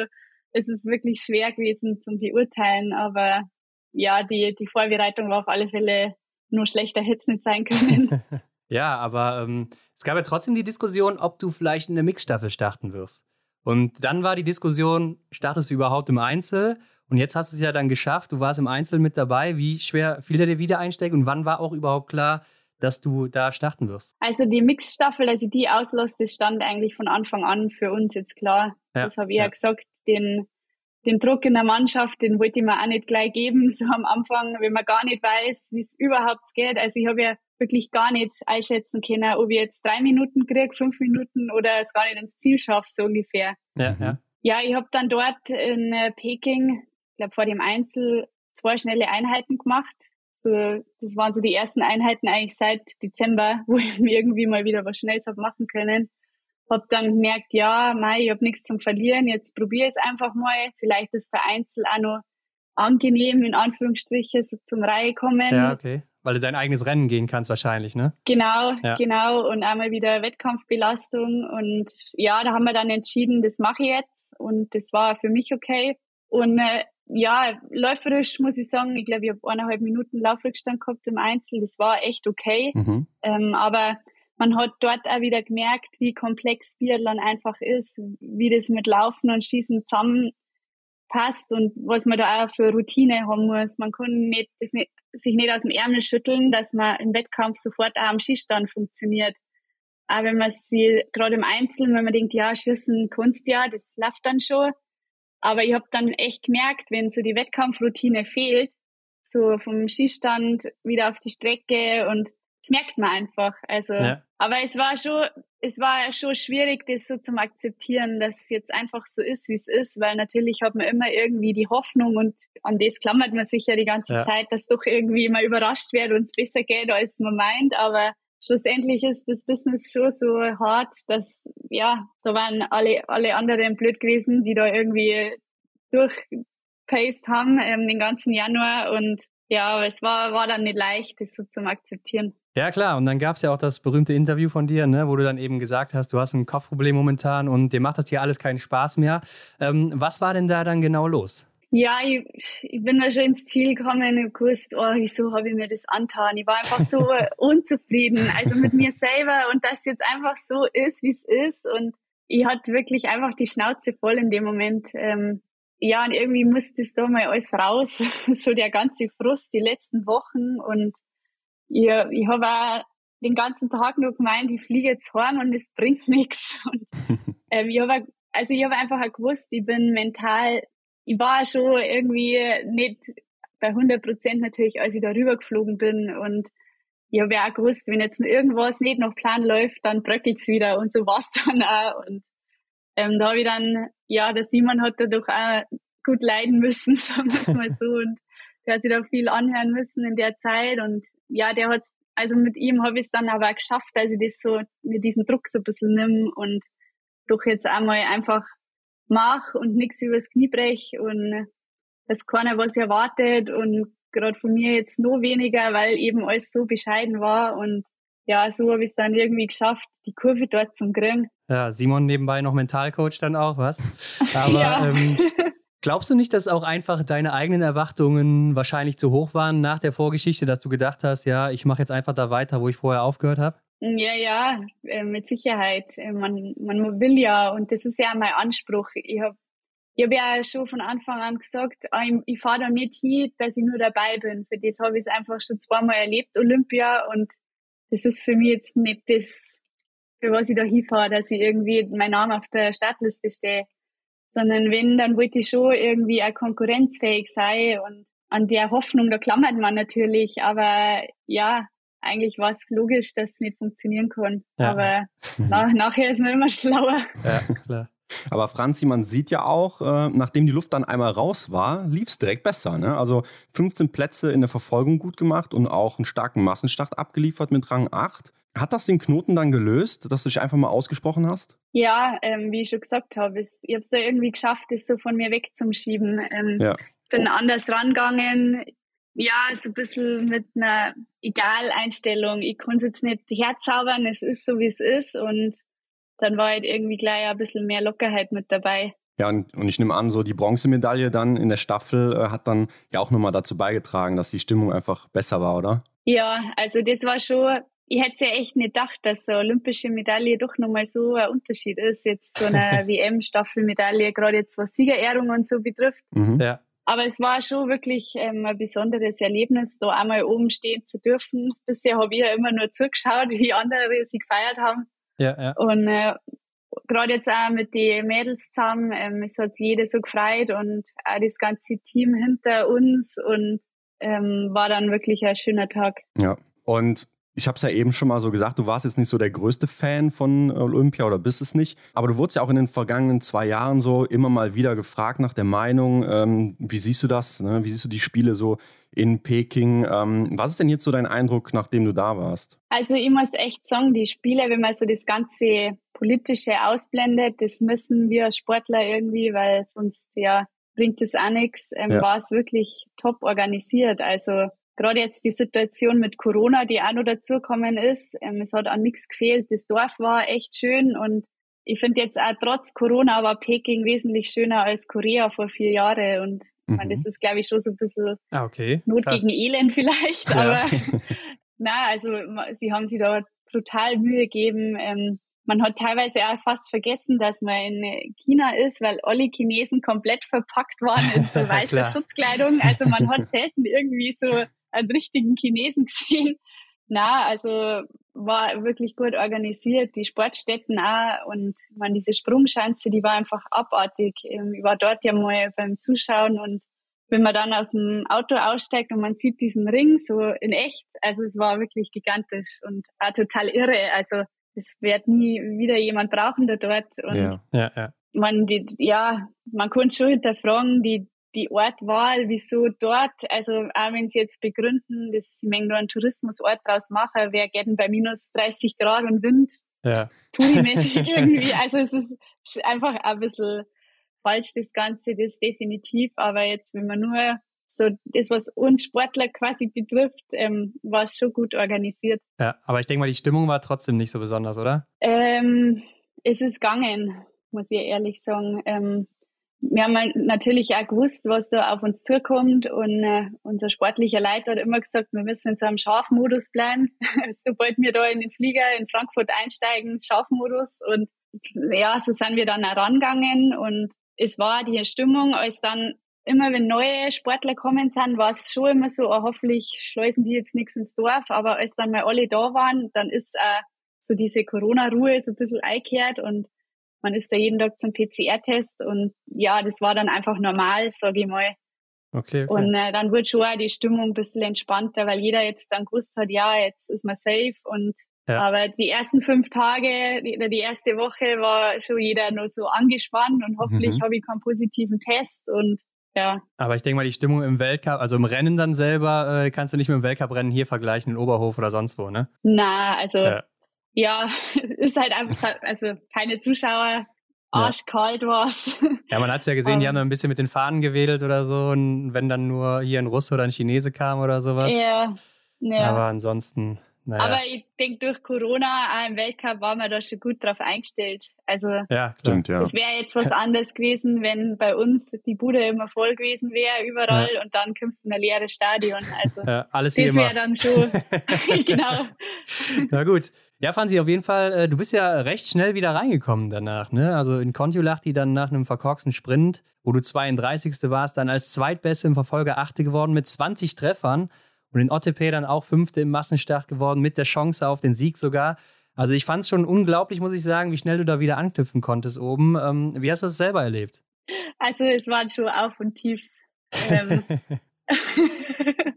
S4: es ist wirklich schwer gewesen zum Beurteilen, aber ja, die, die Vorbereitung war auf alle Fälle nur schlechter hätte es nicht sein können.
S2: ja, aber ähm, es gab ja trotzdem die Diskussion, ob du vielleicht in der Mixstaffel starten wirst. Und dann war die Diskussion, startest du überhaupt im Einzel? Und jetzt hast du es ja dann geschafft, du warst im Einzel mit dabei. Wie schwer fiel dir der Wiedereinstieg und wann war auch überhaupt klar, dass du da starten wirst?
S4: Also die Mixstaffel, also die auslasse, das stand eigentlich von Anfang an für uns jetzt klar. Ja, das habe ich ja. ja gesagt den, den Druck in der Mannschaft, den wollte ich mir auch nicht gleich geben, so am Anfang, wenn man gar nicht weiß, wie es überhaupt geht. Also ich habe ja wirklich gar nicht einschätzen können, ob ich jetzt drei Minuten kriege, fünf Minuten oder es gar nicht ins Ziel schaffe, so ungefähr. Ja, ja. ja ich habe dann dort in äh, Peking, ich glaube vor dem Einzel, zwei schnelle Einheiten gemacht. So, das waren so die ersten Einheiten eigentlich seit Dezember, wo ich mir irgendwie mal wieder was Schnelles habe machen können habe dann gemerkt, ja, mei, ich habe nichts zum Verlieren, jetzt probiere ich es einfach mal. Vielleicht ist der Einzel auch noch angenehm, in Anführungsstrichen, so zum Reihe kommen.
S2: Ja, okay. Weil du dein eigenes Rennen gehen kannst wahrscheinlich, ne?
S4: Genau, ja. genau. Und einmal wieder Wettkampfbelastung. Und ja, da haben wir dann entschieden, das mache ich jetzt. Und das war für mich okay. Und äh, ja, läuferisch muss ich sagen, ich glaube, ich habe eineinhalb Minuten Laufrückstand gehabt im Einzel. Das war echt okay. Mhm. Ähm, aber man hat dort auch wieder gemerkt, wie komplex Biathlon einfach ist, wie das mit Laufen und Schießen zusammenpasst und was man da auch für Routine haben muss. Man kann nicht, das nicht, sich nicht aus dem Ärmel schütteln, dass man im Wettkampf sofort auch am Schießstand funktioniert. Aber wenn man sie gerade im Einzelnen, wenn man denkt, ja, schießen kannst ja, das läuft dann schon. Aber ich habe dann echt gemerkt, wenn so die Wettkampfroutine fehlt, so vom Schießstand wieder auf die Strecke und das merkt man einfach. Also, ja. aber es war schon, es war schon schwierig, das so zu akzeptieren, dass es jetzt einfach so ist, wie es ist, weil natürlich hat man immer irgendwie die Hoffnung und an das klammert man sich ja die ganze ja. Zeit, dass doch irgendwie mal überrascht wird und es besser geht, als man meint, aber schlussendlich ist das Business schon so hart, dass, ja, da waren alle, alle anderen blöd gewesen, die da irgendwie durchpaced haben, ähm, den ganzen Januar und ja, aber es war, war dann nicht leicht, das so zu akzeptieren.
S2: Ja, klar. Und dann gab es ja auch das berühmte Interview von dir, ne, wo du dann eben gesagt hast, du hast ein Kopfproblem momentan und dir macht das hier alles keinen Spaß mehr. Ähm, was war denn da dann genau los?
S4: Ja, ich, ich bin da schon ins Ziel gekommen und gewusst, oh, wieso habe ich mir das antan? Ich war einfach so unzufrieden, also mit mir selber und dass jetzt einfach so ist, wie es ist. Und ich hatte wirklich einfach die Schnauze voll in dem Moment. Ähm, ja, und irgendwie musste es da mal alles raus, so der ganze Frust die letzten Wochen und ich, ich habe auch den ganzen Tag nur gemeint, ich fliege jetzt heim und es bringt nichts. Und, ähm, ich habe also ich habe einfach auch gewusst, ich bin mental, ich war schon irgendwie nicht bei 100 Prozent natürlich, als ich da rüber geflogen bin. Und ich habe ja auch gewusst, wenn jetzt irgendwas nicht nach Plan läuft, dann bröckelt's wieder und so war's dann auch. Und ähm, da habe ich dann, ja, der Simon hat da doch auch gut leiden müssen, sagen wir es mal so. Und der hat sich da viel anhören müssen in der Zeit und ja, der hat, also mit ihm habe ich es dann aber geschafft, dass ich das so, mit diesem Druck so ein bisschen nimm und doch jetzt einmal einfach mach und nichts übers Knie brech und dass keiner was erwartet und gerade von mir jetzt nur weniger, weil eben alles so bescheiden war und ja, so habe ich es dann irgendwie geschafft, die Kurve dort zum kriegen.
S2: Ja, Simon nebenbei noch Mentalcoach dann auch, was? Aber
S4: ja.
S2: ähm, glaubst du nicht, dass auch einfach deine eigenen Erwartungen wahrscheinlich zu hoch waren nach der Vorgeschichte, dass du gedacht hast, ja, ich mache jetzt einfach da weiter, wo ich vorher aufgehört habe?
S4: Ja, ja, äh, mit Sicherheit. Äh, man, man will ja, und das ist ja mein Anspruch. Ich habe ich hab ja schon von Anfang an gesagt, ah, ich, ich fahre da nicht hin, dass ich nur dabei bin. Für das habe ich es einfach schon zweimal erlebt, Olympia, und das ist für mich jetzt nicht das, für was ich da hinfahre, dass ich irgendwie mein Name auf der Startliste stehe. Sondern wenn, dann wollte ich schon irgendwie auch konkurrenzfähig sein und an der Hoffnung, da klammert man natürlich, aber ja, eigentlich war es logisch, dass es nicht funktionieren kann. Ja. Aber nach, nachher ist man immer schlauer.
S2: Ja, klar.
S3: Aber Franzi, man sieht ja auch, äh, nachdem die Luft dann einmal raus war, lief es direkt besser. Ne? Also 15 Plätze in der Verfolgung gut gemacht und auch einen starken Massenstart abgeliefert mit Rang 8. Hat das den Knoten dann gelöst, dass du dich einfach mal ausgesprochen hast?
S4: Ja, ähm, wie ich schon gesagt habe, ich habe es da irgendwie geschafft, das so von mir wegzuschieben. Ähm, ja. Bin anders rangegangen ja, so ein bisschen mit einer Egal-Einstellung. Ich kann es jetzt nicht herzaubern, es ist so, wie es ist. Und dann war halt irgendwie gleich ein bisschen mehr Lockerheit mit dabei.
S3: Ja, und, und ich nehme an, so die Bronzemedaille dann in der Staffel äh, hat dann ja auch nochmal dazu beigetragen, dass die Stimmung einfach besser war, oder?
S4: Ja, also das war schon, ich hätte ja echt nicht gedacht, dass so eine olympische Medaille doch nochmal so ein Unterschied ist. Jetzt so eine WM-Staffelmedaille, gerade jetzt was Siegerehrung und so betrifft.
S2: Mhm. Ja.
S4: Aber es war schon wirklich ähm, ein besonderes Erlebnis, da einmal oben stehen zu dürfen. Bisher habe ich ja immer nur zugeschaut, wie andere sie gefeiert haben.
S2: Ja, ja.
S4: Und äh, gerade jetzt auch mit den Mädels zusammen, ähm, es hat sich jeder so gefreut und auch das ganze Team hinter uns und ähm, war dann wirklich ein schöner Tag.
S3: Ja, und ich habe es ja eben schon mal so gesagt, du warst jetzt nicht so der größte Fan von Olympia oder bist es nicht. Aber du wurdest ja auch in den vergangenen zwei Jahren so immer mal wieder gefragt nach der Meinung. Ähm, wie siehst du das? Ne? Wie siehst du die Spiele so in Peking? Ähm, was ist denn jetzt so dein Eindruck, nachdem du da warst?
S4: Also ich muss echt sagen, die Spiele, wenn man so das ganze Politische ausblendet, das müssen wir Sportler irgendwie, weil sonst ja bringt das auch nichts, ähm, ja. war es wirklich top organisiert. Also gerade jetzt die Situation mit Corona, die auch noch dazugekommen ist, ähm, es hat an nichts gefehlt. Das Dorf war echt schön und ich finde jetzt auch trotz Corona war Peking wesentlich schöner als Korea vor vier Jahren und mhm. man, das ist, glaube ich, schon so ein bisschen
S2: ah, okay.
S4: Not Krass. gegen Elend vielleicht, ja. aber na, also sie haben sich da brutal Mühe gegeben. Ähm, man hat teilweise auch fast vergessen, dass man in China ist, weil alle Chinesen komplett verpackt waren in so weißer Schutzkleidung. Also man hat selten irgendwie so einen richtigen Chinesen gesehen. Na, also war wirklich gut organisiert, die Sportstätten auch und man diese Sprungschanze, die war einfach abartig. Ähm, ich war dort ja mal beim Zuschauen und wenn man dann aus dem Auto aussteigt und man sieht diesen Ring so in echt, also es war wirklich gigantisch und auch total irre. Also es wird nie wieder jemand brauchen da dort. Und
S2: ja, ja, ja.
S4: Man, die, ja, man konnte schon hinterfragen, die, die Ortwahl, wieso dort, also auch wenn sie jetzt begründen, dass sie nur einen Tourismusort draus machen, wer geht denn bei minus 30 Grad und Wind?
S2: Ja.
S4: Touri-mäßig irgendwie. Also es ist einfach ein bisschen falsch, das Ganze, das definitiv. Aber jetzt, wenn man nur so das, was uns Sportler quasi betrifft, ähm, war es schon gut organisiert.
S2: Ja, aber ich denke mal, die Stimmung war trotzdem nicht so besonders, oder?
S4: Ähm, es ist gegangen, muss ich ehrlich sagen. Ähm, wir haben natürlich auch gewusst, was da auf uns zukommt. Und äh, unser sportlicher Leiter hat immer gesagt, wir müssen in so einem Scharfmodus bleiben. Sobald wir da in den Flieger in Frankfurt einsteigen, Scharfmodus. Und ja, so sind wir dann herangegangen und es war die Stimmung, als dann immer wenn neue Sportler kommen sind, war es schon immer so, oh, hoffentlich schleusen die jetzt nichts ins Dorf, aber als dann mal alle da waren, dann ist äh, so diese Corona-Ruhe so ein bisschen eingekehrt. Und man ist da jeden Tag zum PCR-Test und ja, das war dann einfach normal, sage ich mal.
S2: Okay, okay.
S4: Und äh, dann wurde schon auch die Stimmung ein bisschen entspannter, weil jeder jetzt dann gewusst hat, ja, jetzt ist man safe und ja. aber die ersten fünf Tage, die, die erste Woche war schon jeder nur so angespannt und hoffentlich mhm. habe ich keinen positiven Test und ja.
S2: Aber ich denke mal, die Stimmung im Weltcup, also im Rennen dann selber, äh, kannst du nicht mit dem Weltcuprennen hier vergleichen, in Oberhof oder sonst wo, ne?
S4: Na, also ja ja, ist halt einfach, also keine Zuschauer, arschkalt war's.
S2: Ja, man hat es ja gesehen, um, die haben ein bisschen mit den Fahnen gewedelt oder so und wenn dann nur hier ein Russe oder ein Chinese kam oder sowas.
S4: Ja, ja.
S2: Aber ansonsten
S4: Naja. Aber ich denke, durch Corona auch im Weltcup waren wir da schon gut drauf eingestellt. Also,
S2: ja, stimmt, ja.
S4: Es wäre jetzt was anderes gewesen, wenn bei uns die Bude immer voll gewesen wäre, überall, ja. und dann kommst du in ein leeres Stadion. Also,
S2: ja, alles das wäre
S4: dann schon, genau.
S2: Na gut. Ja, Franzi, auf jeden Fall, äh, du bist ja recht schnell wieder reingekommen danach, ne? Also in Kontiolahti dann nach einem verkorksten Sprint, wo du 32. warst, dann als Zweitbeste im Verfolger Achte geworden mit 20 Treffern. Und in Ottepe dann auch Fünfte im Massenstart geworden, mit der Chance auf den Sieg sogar. Also ich fand es schon unglaublich, muss ich sagen, wie schnell du da wieder anknüpfen konntest oben. Ähm, wie hast du das selber erlebt?
S4: Also es waren schon Auf und Tiefs. Ähm,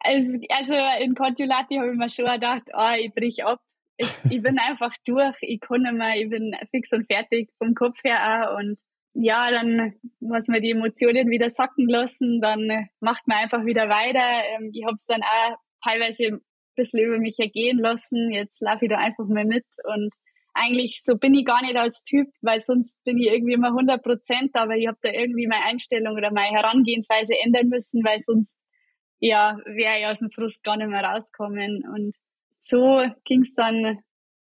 S4: also, in Contiolati habe ich mir schon gedacht, oh, ich brich ab. Ich, ich bin einfach durch, ich kann nicht mehr, ich bin fix und fertig vom Kopf her auch und ja, dann muss man die Emotionen wieder sacken lassen, dann macht man einfach wieder weiter. Ähm, ich habe es dann auch teilweise ein bisschen über mich ergehen lassen. Jetzt laufe ich da einfach mal mit und eigentlich so bin ich gar nicht als Typ, weil sonst bin ich irgendwie immer 100 Prozent, aber ich habe da irgendwie meine Einstellung oder meine Herangehensweise ändern müssen, weil sonst ja wäre ich aus dem Frust gar nicht mehr rauskommen und so ging es dann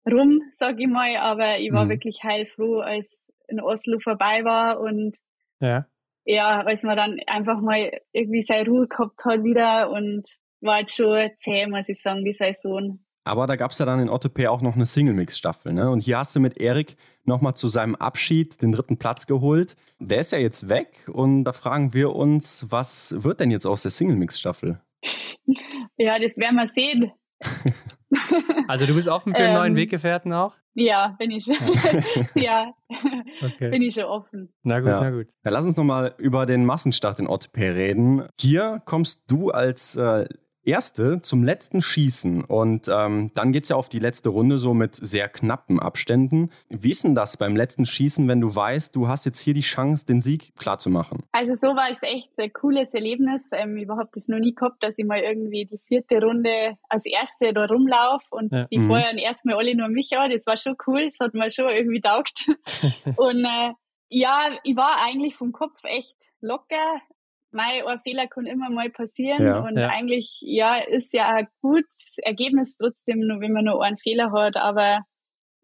S4: rum, sag ich mal, aber ich war mhm. wirklich heilfroh, als in Oslo vorbei war und
S2: ja.
S4: ja, als man dann einfach mal irgendwie seine Ruhe gehabt hat wieder und war jetzt schon zäh, muss ich sagen, die Saison.
S3: Aber da gab es ja dann in OTP auch noch eine Single-Mix-Staffel. Ne? Und hier hast du mit Erik nochmal zu seinem Abschied den dritten Platz geholt. Der ist ja jetzt weg und da fragen wir uns, was wird denn jetzt aus der Single-Mix-Staffel?
S4: ja, das werden wir sehen.
S2: also du bist offen für einen neuen ähm, Weggefährten auch?
S4: Ja, bin ich. ja, okay. bin ich schon offen.
S2: Na gut,
S3: ja.
S2: na gut.
S3: Ja, lass uns nochmal über den Massenstart in OTP reden. Hier kommst du als äh, erste zum letzten Schießen und ähm, dann geht es ja auf die letzte Runde so mit sehr knappen Abständen. Wie ist denn das beim letzten Schießen, wenn du weißt, du hast jetzt hier die Chance, den Sieg klarzumachen?
S4: Also so war es echt ein cooles Erlebnis. Ähm, überhaupt das noch nie gehabt, dass ich mal irgendwie die vierte Runde als erste da rumlaufe und ja. die mhm. feuern erstmal alle nur mich an. Das war schon cool, das hat mir schon irgendwie taugt. und äh, ja, ich war eigentlich vom Kopf echt locker mein ein Fehler kann immer mal passieren ja, und ja. eigentlich ja ist ja ein gutes Ergebnis trotzdem, nur wenn man nur einen Fehler hat, aber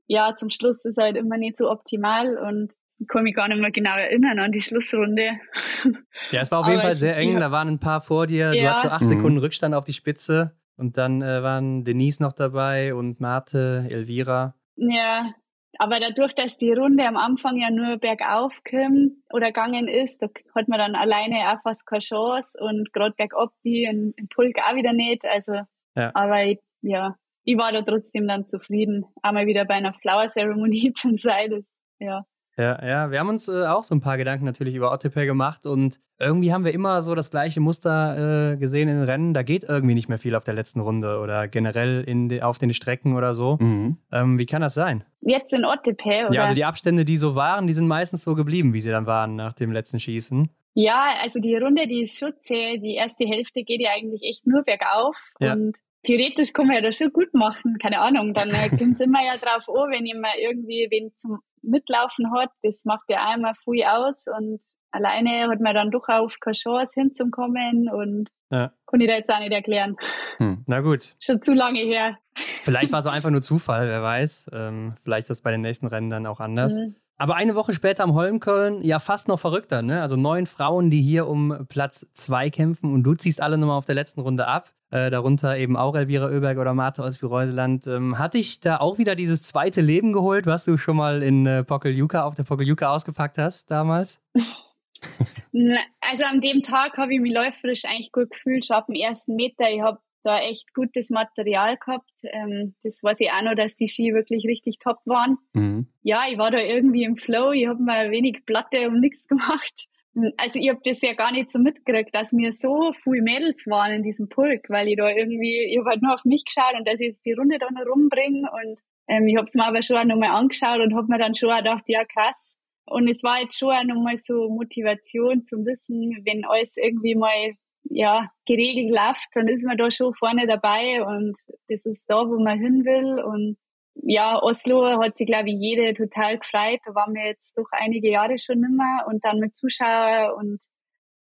S4: ja, zum Schluss ist halt immer nicht so optimal und ich kann mich gar nicht mehr genau erinnern an die Schlussrunde.
S2: Ja, es war auf jeden Fall sehr eng, ja. da waren ein paar vor dir, du hattest so acht mhm. Sekunden Rückstand auf die Spitze und dann äh, waren Denise noch dabei und Marte, Elvira.
S4: Ja, aber dadurch, dass die Runde am Anfang ja nur bergauf kommt oder gegangen ist, da hat man dann alleine auch fast keine Chance und gerade bergab die im, im Pulk auch wieder nicht. Also, ja. aber ich, ja, ich war da trotzdem dann zufrieden, einmal wieder bei einer Flower Ceremony zum sein. Das, ja.
S2: Ja, ja, wir haben uns äh, auch so ein paar Gedanken natürlich über Ottepay gemacht und irgendwie haben wir immer so das gleiche Muster äh, gesehen in den Rennen. Da geht irgendwie nicht mehr viel auf der letzten Runde oder generell in de, auf den Strecken oder so. Mhm. Ähm, wie kann das sein?
S4: Jetzt in Ottepay, oder?
S2: Ja, also die Abstände, die so waren, die sind meistens so geblieben, wie sie dann waren nach dem letzten Schießen.
S4: Ja, also die Runde, die ist schon zäh. Die erste Hälfte geht ja eigentlich echt nur bergauf ja. und theoretisch kann man ja das schon gut machen, keine Ahnung. Dann äh, kommt es immer ja drauf an, wenn jemand irgendwie wen zum Mitlaufen hat, das macht ja einmal viel aus und alleine hat man dann durchaus keine Chance hinzukommen und ja. kann ich da jetzt auch nicht erklären.
S2: Hm. Na gut.
S4: Schon zu lange her.
S2: Vielleicht war es auch einfach nur Zufall, wer weiß. Ähm, vielleicht ist das bei den nächsten Rennen dann auch anders. Mhm. Aber eine Woche später am Holmköln, ja fast noch verrückter, ne? Also neun Frauen, die hier um Platz zwei kämpfen und du ziehst alle nochmal auf der letzten Runde ab äh, darunter eben auch Elvira Oeberg oder Martha aus Reuseland. Ähm, hat dich da auch wieder dieses zweite Leben geholt, was du schon mal in äh, Pokeljuka auf der Pokeljuka ausgepackt hast damals?
S4: also an dem Tag habe ich mich läuferisch eigentlich gut gefühlt, schon ab dem ersten Meter. Ich habe da echt gutes Material gehabt. Ähm, das weiß ich auch noch, dass die Ski wirklich richtig top waren. Mhm. Ja, ich war da irgendwie im Flow. Ich habe mal wenig Platte und nichts gemacht also ich habe das ja gar nicht so mitgekriegt, dass mir so viele Mädels waren in diesem Pulk, weil ich da irgendwie, ich habe halt nur auf mich geschaut und dass ich jetzt die Runde da noch rumbringe und ähm, ich habe es mir aber schon nochmal angeschaut und habe mir dann schon auch gedacht, ja krass. Und es war jetzt schon auch nochmal so Motivation zum Wissen, wenn alles irgendwie mal ja geregelt läuft, dann ist man da schon vorne dabei und das ist da, wo man hin will und ja, Oslo hat sich, glaube ich, jede total gefreut. Da waren wir jetzt doch einige Jahre schon nimmer und dann mit Zuschauern und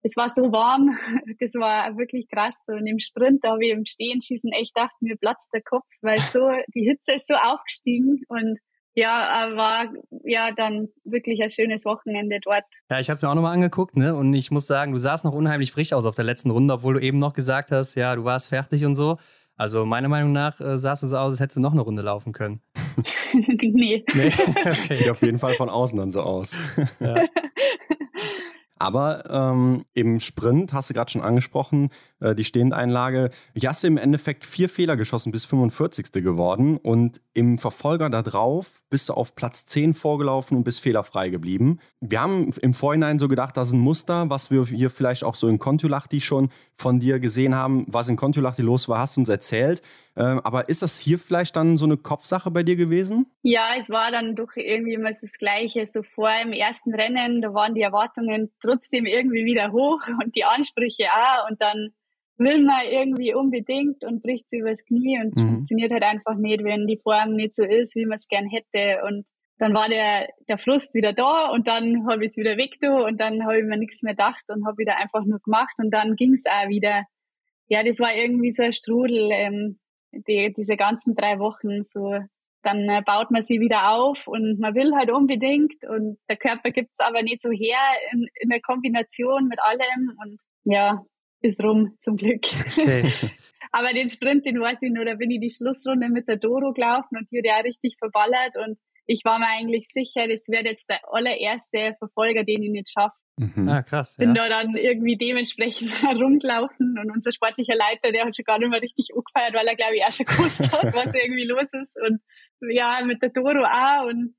S4: es war so warm, das war wirklich krass. Und im Sprint, da habe ich im Stehenschießen echt gedacht, mir platzt der Kopf, weil so, die Hitze ist so aufgestiegen und ja, war ja dann wirklich ein schönes Wochenende dort.
S2: Ja, ich habe mir auch nochmal angeguckt, ne? Und ich muss sagen, du sahst noch unheimlich frisch aus auf der letzten Runde, obwohl du eben noch gesagt hast, ja, du warst fertig und so. Also meiner Meinung nach äh, sahst du so aus, als hättest du noch eine Runde laufen können.
S4: nee. nee?
S3: Okay. Sieht auf jeden Fall von außen dann so aus. Ja. Aber ähm, im Sprint, hast du gerade schon angesprochen, äh, die Stehendeinlage, du im Endeffekt vier Fehler geschossen, bis 45. geworden. Und im Verfolger da drauf bist du auf Platz 10 vorgelaufen und bist fehlerfrei geblieben. Wir haben im Vorhinein so gedacht, das ist ein Muster, was wir hier vielleicht auch so in Kontiolahti schon von dir gesehen haben, was in Kontiolahti los war, hast du uns erzählt. Ähm, aber ist das hier vielleicht dann so eine Kopfsache bei dir gewesen?
S4: Ja, es war dann doch irgendwie immer das Gleiche. So vor im ersten Rennen, da waren die Erwartungen trotzdem irgendwie wieder hoch und die Ansprüche auch. Und dann will man irgendwie unbedingt und bricht sie übers Knie und mhm. funktioniert halt einfach nicht, wenn die Form nicht so ist, wie man es gern hätte. Und dann war der, der Frust wieder da und dann habe ich es wieder weg und dann habe ich mir nichts mehr gedacht und habe wieder einfach nur gemacht und dann ging es auch wieder. Ja, das war irgendwie so ein Strudel. Ähm, die, diese ganzen drei Wochen so, dann äh, baut man sie wieder auf und man will halt unbedingt und der Körper gibt es aber nicht so her in, in der Kombination mit allem und ja, ist rum zum Glück. Okay. aber den Sprint, den weiß ich nur, da bin ich die Schlussrunde mit der Doro gelaufen und die hat ja richtig verballert und ich war mir eigentlich sicher, das wird jetzt der allererste Verfolger, den ich nicht schaffe.
S2: Mhm. Ah, krass.
S4: Bin ja. da dann irgendwie dementsprechend herumgelaufen und unser sportlicher Leiter, der hat schon gar nicht mehr richtig angefeiert, weil er, glaube ich, auch schon gewusst hat, was irgendwie los ist. Und ja, mit der Doro auch. Und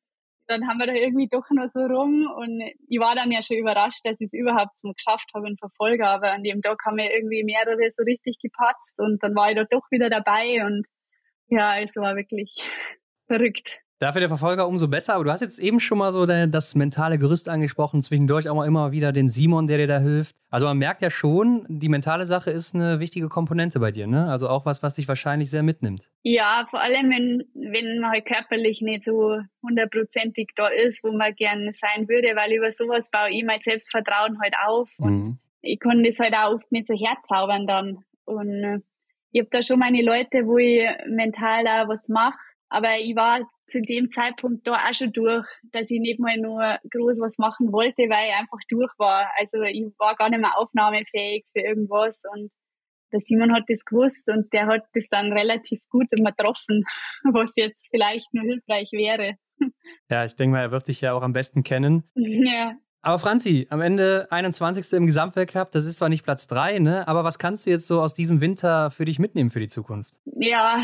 S4: dann haben wir da irgendwie doch noch so rum. Und ich war dann ja schon überrascht, dass ich es überhaupt so geschafft habe in Verfolger. Aber an dem Tag haben wir irgendwie mehrere so richtig gepatzt und dann war ich da doch wieder dabei. Und ja, es war wirklich verrückt.
S2: Dafür der Verfolger umso besser. Aber du hast jetzt eben schon mal so das mentale Gerüst angesprochen, zwischendurch auch mal immer wieder den Simon, der dir da hilft. Also man merkt ja schon, die mentale Sache ist eine wichtige Komponente bei dir, ne? Also auch was, was dich wahrscheinlich sehr mitnimmt.
S4: Ja, vor allem wenn, wenn man halt körperlich nicht so hundertprozentig da ist, wo man gerne sein würde, weil über sowas baue ich mein Selbstvertrauen halt auf. Und mhm. ich kann das halt auch oft nicht so herzaubern dann. Und äh, ich habe da schon meine Leute, wo ich mental auch was mache. Aber ich war zu dem Zeitpunkt da auch schon durch, dass ich nicht mal nur groß was machen wollte, weil ich einfach durch war. Also ich war gar nicht mehr aufnahmefähig für irgendwas und der Simon hat das gewusst und der hat das dann relativ gut immer getroffen, was jetzt vielleicht nur hilfreich wäre.
S2: Ja, ich denke mal, er wird dich ja auch am besten kennen.
S4: Ja.
S2: Aber Franzi, am Ende 21. im Gesamtweltcup, das ist zwar nicht Platz 3, ne? aber was kannst du jetzt so aus diesem Winter für dich mitnehmen für die Zukunft?
S4: Ja,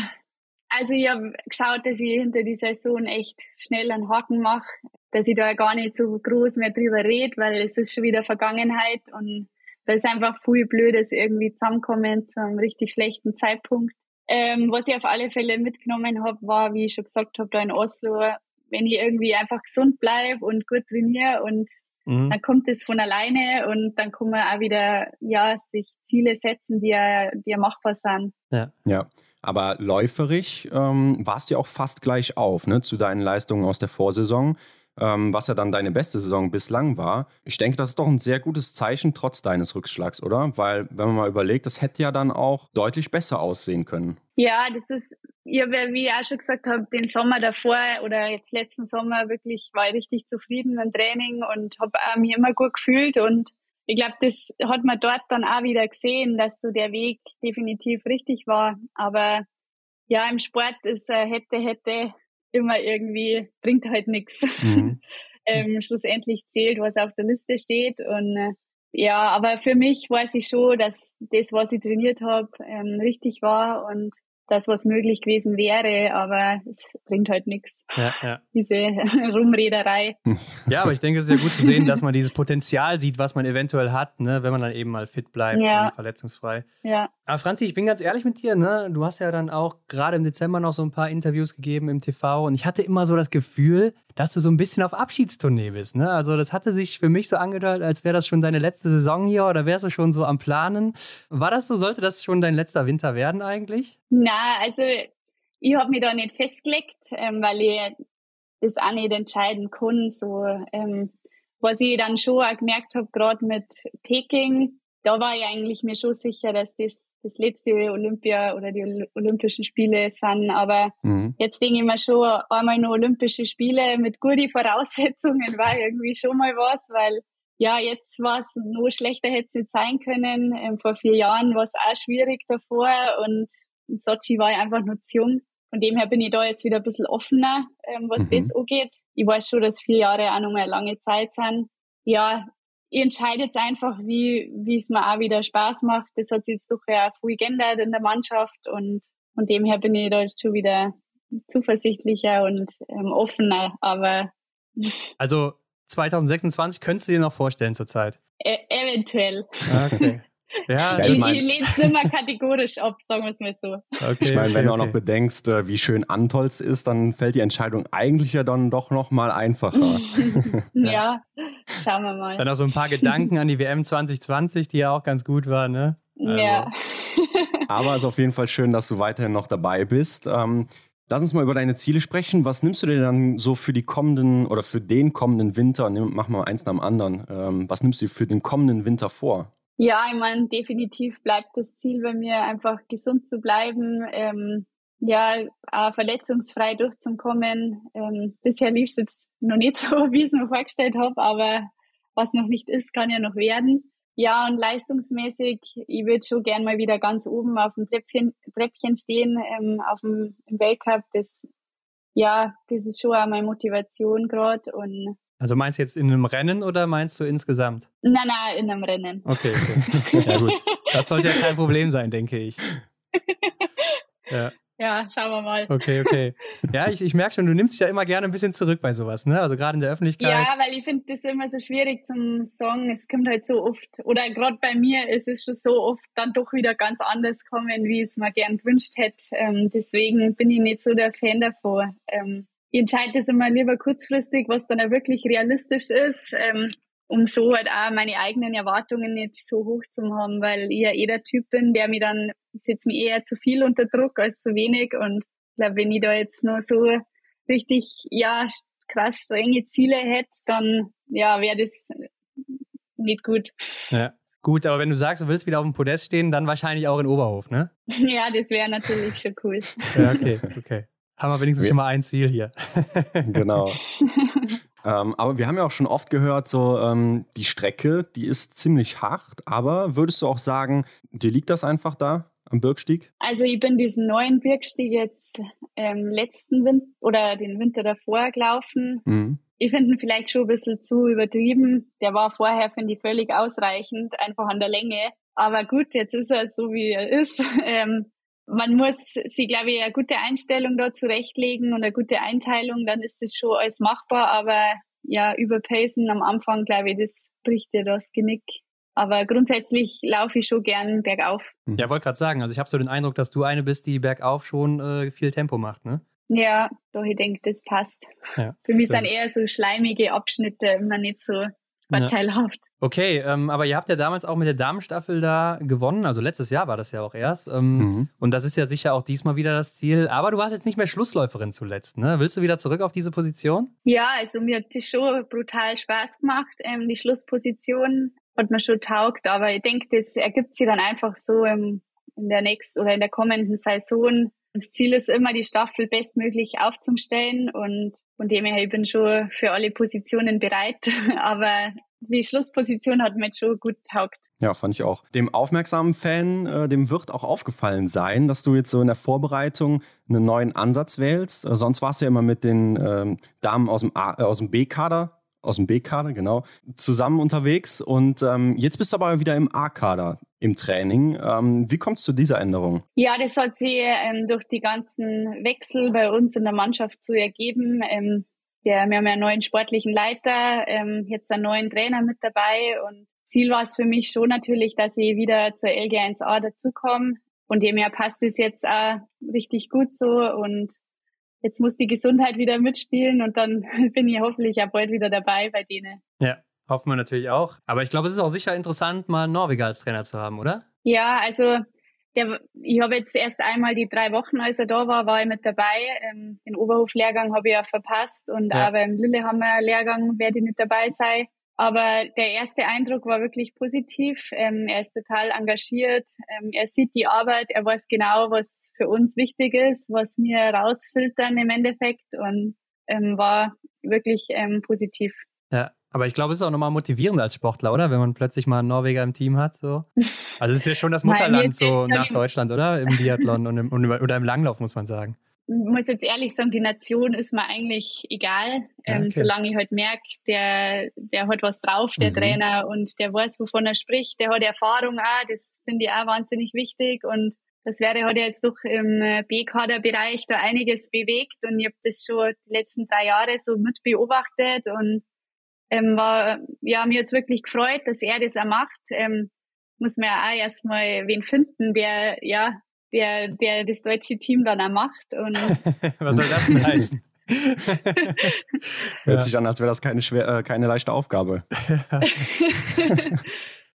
S4: also ich habe geschaut, dass ich hinter die Saison echt schnell einen Haken mache, dass ich da gar nicht so groß mehr drüber rede, weil es ist schon wieder Vergangenheit und da ist einfach viel Blödes irgendwie zusammenkommen zu einem richtig schlechten Zeitpunkt. Ähm, was ich auf alle Fälle mitgenommen habe, war, wie ich schon gesagt habe, da in Oslo, wenn ich irgendwie einfach gesund bleibe und gut trainiere und mhm. dann kommt es von alleine und dann kann man auch wieder ja sich Ziele setzen, die ja, die ja machbar sind.
S3: Ja. ja. Aber läuferisch ähm, warst du ja auch fast gleich auf ne, zu deinen Leistungen aus der Vorsaison, ähm, was ja dann deine beste Saison bislang war. Ich denke, das ist doch ein sehr gutes Zeichen trotz deines Rückschlags, oder? Weil, wenn man mal überlegt, das hätte ja dann auch deutlich besser aussehen können.
S4: Ja, das ist, ja, wie ich auch schon gesagt habe, den Sommer davor oder jetzt letzten Sommer wirklich war ich richtig zufrieden mit dem Training und habe mich immer gut gefühlt und ich glaube, das hat man dort dann auch wieder gesehen, dass so der Weg definitiv richtig war. Aber ja, im Sport ist äh, hätte, hätte immer irgendwie, bringt halt nichts. Mhm. ähm, schlussendlich zählt, was auf der Liste steht. Und äh, ja, aber für mich weiß ich schon, dass das, was ich trainiert habe, ähm, richtig war und das, was möglich gewesen wäre, aber es bringt halt nichts.
S2: Ja, ja.
S4: Diese Rumrederei.
S2: Ja, aber ich denke, es ist ja gut zu sehen, dass man dieses Potenzial sieht, was man eventuell hat, ne, wenn man dann eben mal fit bleibt ja. und verletzungsfrei.
S4: Ja.
S2: Aber Franzi, ich bin ganz ehrlich mit dir, ne? Du hast ja dann auch gerade im Dezember noch so ein paar Interviews gegeben im TV und ich hatte immer so das Gefühl, dass du so ein bisschen auf Abschiedstournee bist. Ne? Also das hatte sich für mich so angedeutet, als wäre das schon deine letzte Saison hier oder wärst du schon so am Planen. War das so? Sollte das schon dein letzter Winter werden eigentlich?
S4: Na, also ich habe mich da nicht festgelegt, ähm, weil ich das auch nicht entscheiden kann, so ähm, was ich dann schon auch gemerkt habe, gerade mit Peking, da war ich eigentlich mir schon sicher, dass das das letzte Olympia oder die Olympischen Spiele sind. Aber mhm. jetzt denke ich mir schon, einmal nur Olympische Spiele mit guten Voraussetzungen war irgendwie schon mal was, weil ja, jetzt war es nur schlechter hätte es nicht sein können. Ähm, vor vier Jahren war es auch schwierig davor und in Sochi war ich einfach nur zu jung. Von dem her bin ich da jetzt wieder ein bisschen offener, ähm, was mhm. das angeht. Ich weiß schon, dass vier Jahre auch nochmal eine lange Zeit sind. Ja, ihr entscheidet einfach, wie, wie es mir auch wieder Spaß macht. Das hat sich jetzt doch ja viel geändert in der Mannschaft und von dem her bin ich da jetzt schon wieder zuversichtlicher und ähm, offener, aber.
S2: Also 2026 könntest du dir noch vorstellen zurzeit?
S4: E eventuell.
S2: Ah, okay.
S4: Ja, ich, ich, mein, ich lehne es immer kategorisch ab, sagen wir es mal so.
S3: Okay, ich meine, okay, wenn du auch noch bedenkst, äh, wie schön Antolz ist, dann fällt die Entscheidung eigentlich ja dann doch noch mal einfacher.
S4: ja, schauen wir mal.
S2: Dann auch so ein paar Gedanken an die WM 2020, die ja auch ganz gut war, ne?
S4: Also. Ja.
S3: Aber es ist auf jeden Fall schön, dass du weiterhin noch dabei bist. Ähm, Lass uns mal über deine Ziele sprechen. Was nimmst du dir dann so für die kommenden oder für den kommenden Winter? Mach mal eins nach dem anderen. Ähm, was nimmst du dir für den kommenden Winter vor?
S4: Ja, ich meine, definitiv bleibt das Ziel bei mir, einfach gesund zu bleiben, ähm, ja, auch verletzungsfrei durchzukommen. Ähm, bisher lief es jetzt noch nicht so, wie ich es mir vorgestellt habe, aber was noch nicht ist, kann ja noch werden. Ja, und leistungsmäßig, ich würde schon gern mal wieder ganz oben auf dem Treppchen, Treppchen stehen, ähm, auf dem im Weltcup. Das, ja, das ist schon auch meine Motivation gerade und
S2: also meinst du jetzt in einem Rennen oder meinst du insgesamt?
S4: Nein, nein, in einem Rennen.
S2: Okay, okay. Ja gut. Das sollte ja kein Problem sein, denke ich.
S4: Ja. Ja, schauen wir mal.
S2: Okay, okay. Ja, ich, ich merke schon, du nimmst dich ja immer gerne ein bisschen zurück bei sowas, ne? Also gerade in der Öffentlichkeit.
S4: Ja, weil ich finde das immer so schwierig zum Song. Es kommt halt so oft, oder gerade bei mir ist es schon so oft dann doch wieder ganz anders kommen, wie ich es mir gern gewünscht hätte. Ähm, deswegen bin ich nicht so der Fan davon. Ähm, ich entscheide das immer lieber kurzfristig, was dann auch wirklich realistisch ist, ähm, um so halt auch meine eigenen Erwartungen nicht so hoch zu haben, weil ich ja eh der Typ bin, der mir dann, setzt mir eher zu viel unter Druck als zu wenig und ich glaube, wenn ich da jetzt nur so richtig, ja, krass strenge Ziele hätte, dann, ja, wäre das nicht gut.
S2: Ja. Gut, aber wenn du sagst, du willst wieder auf dem Podest stehen, dann wahrscheinlich auch in Oberhof, ne?
S4: ja, das wäre natürlich schon cool.
S2: ja, okay, okay. Haben wir wenigstens wir schon mal ein Ziel hier.
S3: genau. ähm, aber wir haben ja auch schon oft gehört, so ähm, die Strecke, die ist ziemlich hart. Aber würdest du auch sagen, dir liegt das einfach da am Birkstieg?
S4: Also ich bin diesen neuen Birkstieg jetzt ähm, letzten Winter oder den Winter davor gelaufen. Mhm. Ich finde ihn vielleicht schon ein bisschen zu übertrieben. Der war vorher, finde ich, völlig ausreichend, einfach an der Länge. Aber gut, jetzt ist er so, wie er ist. Ähm, man muss sich, glaube ich, eine gute Einstellung da zurechtlegen und eine gute Einteilung, dann ist das schon alles machbar, aber ja, überpacen am Anfang, glaube ich, das bricht dir das Genick. Aber grundsätzlich laufe ich schon gern bergauf.
S2: Ja, wollte gerade sagen, also ich habe so den Eindruck, dass du eine bist, die bergauf schon äh, viel Tempo macht, ne?
S4: Ja, doch, ich denke, das passt. Ja, Für mich stimmt. sind eher so schleimige Abschnitte immer nicht so vorteilhaft. Ja.
S2: Okay, ähm, aber ihr habt ja damals auch mit der Damenstaffel da gewonnen. Also letztes Jahr war das ja auch erst. Ähm, mhm. Und das ist ja sicher auch diesmal wieder das Ziel. Aber du warst jetzt nicht mehr Schlussläuferin zuletzt, ne? Willst du wieder zurück auf diese Position?
S4: Ja, also mir hat die schon brutal Spaß gemacht. Ähm, die Schlussposition hat mir schon taugt. Aber ich denke, das ergibt sich dann einfach so im, in der nächsten oder in der kommenden Saison. Das Ziel ist immer, die Staffel bestmöglich aufzustellen und von dem her, ich bin schon für alle Positionen bereit, aber die Schlussposition hat mir schon gut taugt.
S3: Ja, fand ich auch. Dem aufmerksamen Fan, äh, dem wird auch aufgefallen sein, dass du jetzt so in der Vorbereitung einen neuen Ansatz wählst. Äh, sonst warst du ja immer mit den ähm, Damen aus dem, äh, aus dem B-Kader aus dem B-Kader, genau, zusammen unterwegs. Und ähm, jetzt bist du aber wieder im A-Kader im Training. Ähm, wie kommt es zu dieser Änderung?
S4: Ja, das hat sich ähm, durch die ganzen Wechsel bei uns in der Mannschaft zu ergeben. Ähm, der, wir haben ja einen neuen sportlichen Leiter, ähm, jetzt einen neuen Trainer mit dabei und Ziel war es für mich schon natürlich, dass ich wieder zur LG1A dazukomme. Von dem her passt es jetzt auch richtig gut so und jetzt muss die Gesundheit wieder mitspielen und dann bin ich hoffentlich ja bald wieder dabei bei denen.
S2: Ja, hoffen wir natürlich auch. Aber ich glaube, es ist auch sicher interessant, mal einen Norweger als Trainer zu haben, oder?
S4: Ja, also der, ich habe jetzt erst einmal die drei Wochen, als er da war, war ich mit dabei. Ähm, den Oberhof-Lehrgang habe ich ja verpasst und ja. auch beim Lillehammer-Lehrgang werde ich nicht dabei sein. Aber der erste Eindruck war wirklich positiv. Ähm, er ist total engagiert. Ähm, er sieht die Arbeit. Er weiß genau, was für uns wichtig ist, was wir rausfiltern im Endeffekt und ähm, war wirklich ähm, positiv.
S2: Ja, aber ich glaube, es ist auch nochmal motivierend als Sportler, oder? Wenn man plötzlich mal einen Norweger im Team hat. So. Also es ist ja schon das Mutterland so nach Deutschland, oder? Im Biathlon und im, oder im Langlauf, muss man sagen
S4: muss jetzt ehrlich sagen, die Nation ist mir eigentlich egal, ähm, okay. solange ich halt merke, der, der hat was drauf, der mhm. Trainer, und der weiß, wovon er spricht, der hat Erfahrung auch, das finde ich auch wahnsinnig wichtig und das wäre hat ja jetzt doch im äh, B-Kader-Bereich da einiges bewegt und ich habe das schon die letzten drei Jahre so mit beobachtet und ähm, war, ja, mir jetzt wirklich gefreut, dass er das auch macht. Ähm, muss man ja auch erstmal wen finden, der ja der, der das deutsche Team dann auch macht. Und
S2: Was soll das denn heißen?
S3: Hört sich an, als wäre das keine, schwer, äh, keine leichte Aufgabe.
S4: ja,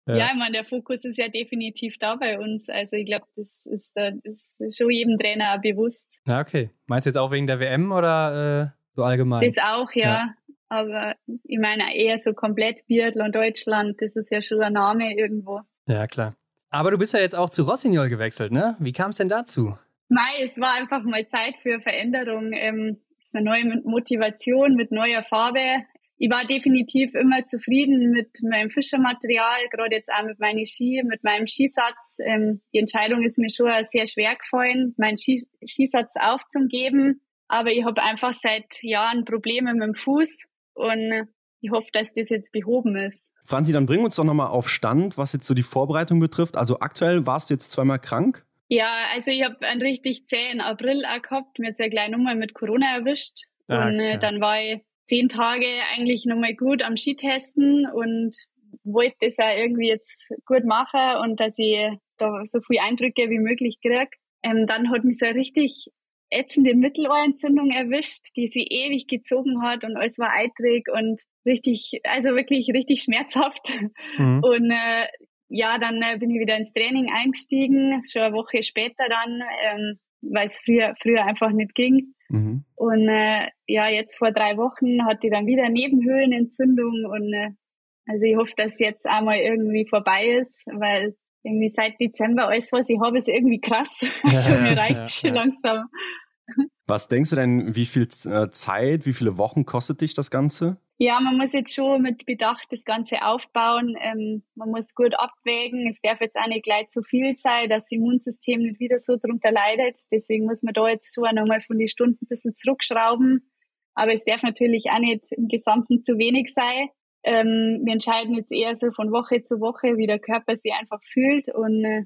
S4: ja, ich meine, der Fokus ist ja definitiv da bei uns. Also ich glaube, das ist, das ist schon jedem Trainer bewusst.
S2: Ja, okay. Meinst du jetzt auch wegen der WM oder äh, so allgemein?
S4: Das auch, ja. ja. Aber ich meine eher so komplett Biathlon Deutschland, das ist ja schon ein Name irgendwo.
S2: Ja, klar. Aber du bist ja jetzt auch zu Rossignol gewechselt, ne? Wie kam es denn dazu?
S4: Nein, es war einfach mal Zeit für Veränderung. Ähm, es ist eine neue Motivation mit neuer Farbe. Ich war definitiv immer zufrieden mit meinem Fischermaterial, gerade jetzt auch mit meinen Ski, mit meinem Skisatz. Ähm, die Entscheidung ist mir schon sehr schwer gefallen, meinen Skisatz aufzugeben. Aber ich habe einfach seit Jahren Probleme mit dem Fuß und ich hoffe, dass das jetzt behoben ist.
S3: Franzi, dann bring uns doch nochmal auf Stand, was jetzt so die Vorbereitung betrifft. Also aktuell warst du jetzt zweimal krank?
S4: Ja, also ich habe einen richtig zähen April auch gehabt. Mir jetzt ja gleich nochmal mit Corona erwischt. Ah, und äh, dann war ich zehn Tage eigentlich nochmal gut am Skitesten und wollte das auch irgendwie jetzt gut machen und dass ich da so viele Eindrücke wie möglich kriege. Ähm, dann hat mich so richtig ätzende Mittelohrentzündung erwischt, die sie ewig gezogen hat und alles war eitrig und richtig, also wirklich richtig schmerzhaft. Mhm. Und äh, ja, dann äh, bin ich wieder ins Training eingestiegen, schon eine Woche später dann, ähm, weil es früher, früher einfach nicht ging. Mhm. Und äh, ja, jetzt vor drei Wochen hatte ich dann wieder Nebenhöhlenentzündung und äh, also ich hoffe, dass jetzt einmal irgendwie vorbei ist, weil irgendwie seit Dezember alles, was ich habe, ist irgendwie krass. Also mir reicht ja. langsam.
S3: Was denkst du denn, wie viel äh, Zeit, wie viele Wochen kostet dich das Ganze?
S4: Ja, man muss jetzt schon mit Bedacht das Ganze aufbauen. Ähm, man muss gut abwägen. Es darf jetzt auch nicht gleich zu viel sein, dass das Immunsystem nicht wieder so drunter leidet. Deswegen muss man da jetzt schon nochmal von den Stunden ein bisschen zurückschrauben. Aber es darf natürlich auch nicht im Gesamten zu wenig sein. Ähm, wir entscheiden jetzt eher so von Woche zu Woche, wie der Körper sich einfach fühlt. Und äh,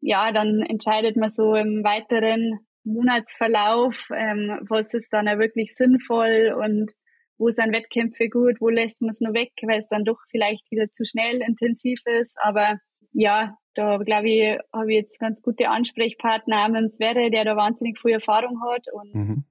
S4: ja, dann entscheidet man so im weiteren Monatsverlauf, ähm, was ist dann auch wirklich sinnvoll und wo sind Wettkämpfe gut, wo lässt man es nur weg, weil es dann doch vielleicht wieder zu schnell intensiv ist. Aber ja, da glaube ich, habe ich jetzt ganz gute Ansprechpartner auch mit dem Sverre, der da wahnsinnig viel Erfahrung hat. Und mhm.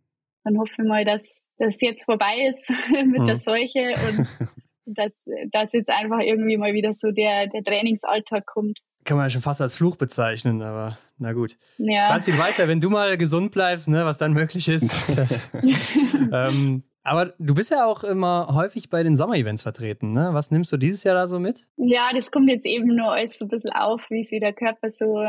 S4: dann hoffe ich mal, dass das jetzt vorbei ist mit mhm. der Seuche und dass, dass jetzt einfach irgendwie mal wieder so der, der Trainingsalltag kommt.
S2: Kann man ja schon fast als Fluch bezeichnen, aber na gut. Ja. Franzi, du weißt ja, wenn du mal gesund bleibst, ne, was dann möglich ist. Das, ähm, aber du bist ja auch immer häufig bei den Sommerevents vertreten, ne? Was nimmst du dieses Jahr da so mit?
S4: Ja, das kommt jetzt eben nur alles so ein bisschen auf, wie sich der Körper so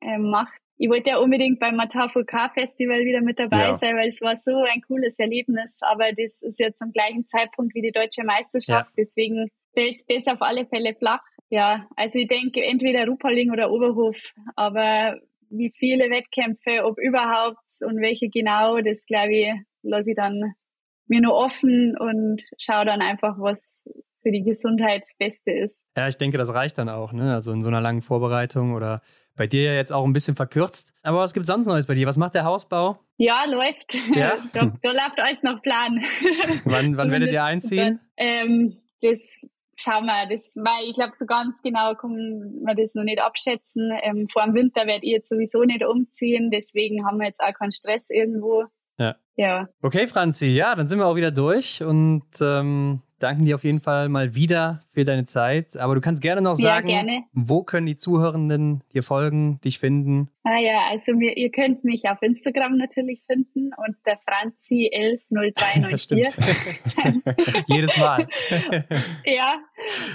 S4: äh, macht. Ich wollte ja unbedingt beim Matafo Car Festival wieder mit dabei ja. sein, weil es war so ein cooles Erlebnis. Aber das ist ja zum gleichen Zeitpunkt wie die deutsche Meisterschaft. Ja. Deswegen fällt das auf alle Fälle flach. Ja, also ich denke entweder Rupaling oder Oberhof. Aber wie viele Wettkämpfe, ob überhaupt und welche genau, das glaube ich, lasse ich dann mir nur offen und schaue dann einfach, was für die Gesundheit das Beste ist.
S2: Ja, ich denke, das reicht dann auch, ne? Also in so einer langen Vorbereitung oder bei dir ja jetzt auch ein bisschen verkürzt. Aber was gibt es sonst Neues bei dir? Was macht der Hausbau?
S4: Ja, läuft. Ja? da, da läuft alles nach Plan.
S2: wann, wann werdet ihr einziehen?
S4: Ähm, das schauen wir, das, weil ich glaube, so ganz genau kann man das noch nicht abschätzen. Ähm, vor dem Winter werde ich jetzt sowieso nicht umziehen, deswegen haben wir jetzt auch keinen Stress irgendwo.
S2: Ja. ja. Okay, Franzi, ja, dann sind wir auch wieder durch und ähm, danken dir auf jeden Fall mal wieder für deine Zeit. Aber du kannst gerne noch
S4: Ja,
S2: sagen,
S4: gerne.
S2: wo können die Zuhörenden dir folgen, dich finden?
S4: Ah ja, also mir, ihr könnt mich auf Instagram natürlich finden unter Franzi110394.
S2: Jedes Mal.
S4: ja,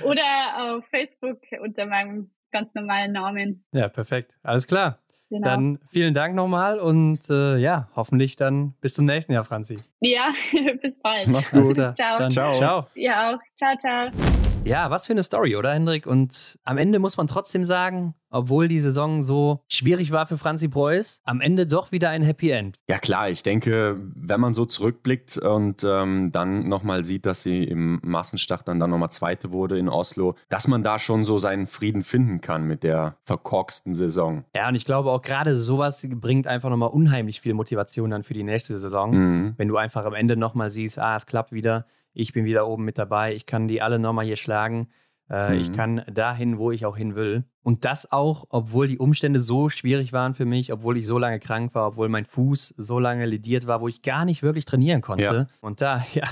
S4: oder auf Facebook unter meinem ganz normalen Namen.
S2: ja, perfekt. Alles klar.
S4: Genau.
S2: Dann vielen Dank nochmal und äh, ja, hoffentlich dann bis zum nächsten Jahr, Franzi.
S4: ja, bis bald.
S3: Mach's gut.
S4: Ciao.
S2: Dann,
S3: Ciao.
S2: ciao.
S4: Ja auch. Ciao, ciao.
S2: Ja, was für eine Story, oder Hendrik? Und am Ende muss man trotzdem sagen, obwohl die Saison so schwierig war für Franzi Preuß, am Ende doch wieder ein Happy End.
S3: Ja klar, ich denke, wenn man so zurückblickt und ähm, dann nochmal sieht, dass sie im Massenstart dann, dann nochmal Zweite wurde in Oslo, dass man da schon so seinen Frieden finden kann mit der verkorksten Saison.
S2: Ja, und ich glaube auch gerade sowas bringt einfach nochmal unheimlich viel Motivation dann für die nächste Saison.
S3: Mhm.
S2: Wenn du einfach am Ende nochmal siehst, ah, es klappt wieder, ich bin wieder oben mit dabei, ich kann die alle nochmal hier schlagen, äh,
S3: Mhm.
S2: ich kann dahin, wo ich auch hin will. Und das auch, obwohl die Umstände so schwierig waren für mich, obwohl ich so lange krank war, obwohl mein Fuß so lange lediert war, wo ich gar nicht wirklich trainieren konnte.
S3: Ja.
S2: Und da, ja,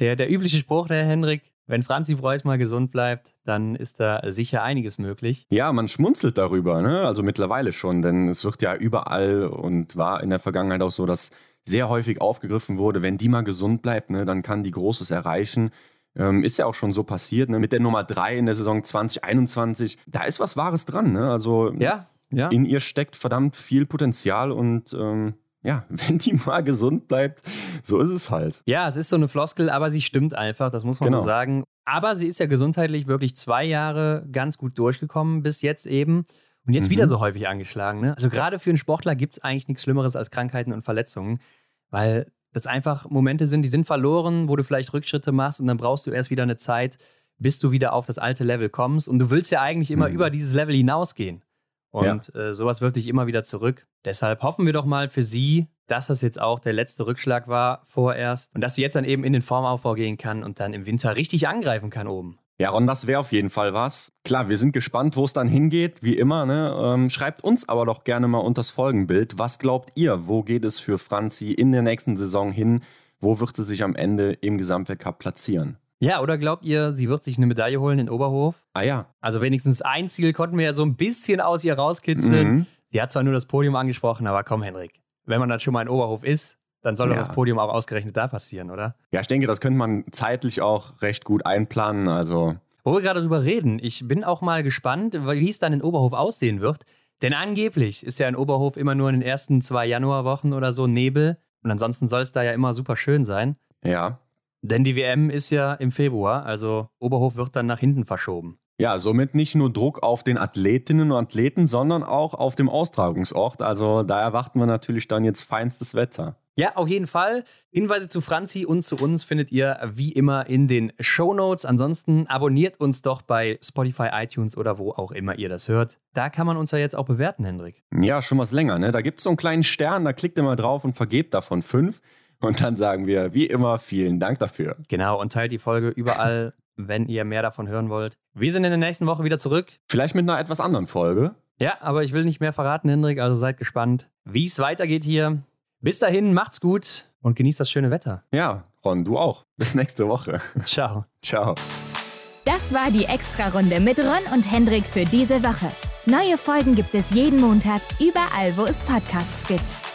S2: der, der übliche Spruch, der Hendrik, wenn Franzi Preuß mal gesund bleibt, dann ist da sicher einiges möglich.
S3: Ja, man schmunzelt darüber, ne? also mittlerweile schon, denn es wird ja überall und war in der Vergangenheit auch so, dass sehr häufig aufgegriffen wurde, wenn die mal gesund bleibt, ne, dann kann die Großes erreichen. Ähm, ist ja auch schon so passiert, ne? mit der Nummer 3 in der Saison 2021. Da ist was Wahres dran. Ne? Also
S2: Ja, ja.
S3: in ihr steckt verdammt viel Potenzial und ähm, ja, wenn die mal gesund bleibt, so ist es halt.
S2: Ja, es ist so eine Floskel, aber sie stimmt einfach, das muss man
S3: Genau.
S2: so sagen. Aber sie ist ja gesundheitlich wirklich zwei Jahre ganz gut durchgekommen, bis jetzt eben. Und jetzt
S3: Mhm.
S2: wieder so häufig angeschlagen. Ne? Also gerade für einen Sportler gibt es eigentlich nichts Schlimmeres als Krankheiten und Verletzungen, weil das einfach Momente sind, die sind verloren, wo du vielleicht Rückschritte machst und dann brauchst du erst wieder eine Zeit, bis du wieder auf das alte Level kommst. Und du willst ja eigentlich immer
S3: Mhm.
S2: über dieses Level hinausgehen. Und äh, sowas wirft dich immer wieder zurück. Deshalb hoffen wir doch mal für sie, dass das jetzt auch der letzte Rückschlag war vorerst und dass sie jetzt dann eben in den Formaufbau gehen kann und dann im Winter richtig angreifen kann oben.
S3: Ja, Ron, das wäre auf jeden Fall was. Klar, wir sind gespannt, wo es dann hingeht, wie immer. Ne? Ähm, schreibt uns aber doch gerne mal unter das Folgenbild. Was glaubt ihr? Wo geht es für Franzi in der nächsten Saison hin? Wo wird sie sich am Ende im Gesamtweltcup platzieren?
S2: Ja, oder glaubt ihr, sie wird sich eine Medaille holen in Oberhof?
S3: Ah ja.
S2: Also wenigstens ein Ziel konnten wir ja so ein bisschen aus ihr rauskitzeln.
S3: Mhm.
S2: Sie hat zwar nur das Podium angesprochen, aber komm, Henrik, wenn man dann schon mal in Oberhof ist, dann soll doch
S3: Ja.
S2: das Podium auch ausgerechnet da passieren, oder?
S3: Ja, ich denke, das könnte man zeitlich auch recht gut einplanen. Also,
S2: Wo wir gerade drüber reden, ich bin auch mal gespannt, wie es dann in Oberhof aussehen wird. Denn angeblich ist ja in Oberhof immer nur in den ersten zwei Januarwochen oder so Nebel. Und ansonsten soll es da ja immer super schön sein.
S3: ja.
S2: Denn die WM ist ja im Februar, also Oberhof wird dann nach hinten verschoben.
S3: Ja, somit nicht nur Druck auf den Athletinnen und Athleten, sondern auch auf dem Austragungsort. Also da erwarten wir natürlich dann jetzt feinstes Wetter.
S2: Ja, auf jeden Fall. Hinweise zu Franzi und zu uns findet ihr wie immer in den Show Notes. Ansonsten abonniert uns doch bei Spotify, iTunes oder wo auch immer ihr das hört. Da kann man uns ja jetzt auch bewerten, Hendrik.
S3: Ja, schon was länger, ne? Da gibt es so einen kleinen Stern, da klickt ihr mal drauf und vergebt davon fünf. Und dann sagen wir, wie immer, vielen Dank dafür.
S2: Genau, und teilt die Folge überall, wenn ihr mehr davon hören wollt. Wir sind in der nächsten Woche wieder zurück.
S3: Vielleicht mit einer etwas anderen Folge.
S2: Ja, aber ich will nicht mehr verraten, Hendrik, also seid gespannt, wie es weitergeht hier. Bis dahin, macht's gut und genießt das schöne Wetter.
S3: Ja, Ron, du auch. Bis nächste Woche.
S2: Ciao.
S3: Ciao.
S1: Das war die Extra-Runde mit Ron und Hendrik für diese Woche. Neue Folgen gibt es jeden Montag, überall, wo es Podcasts gibt.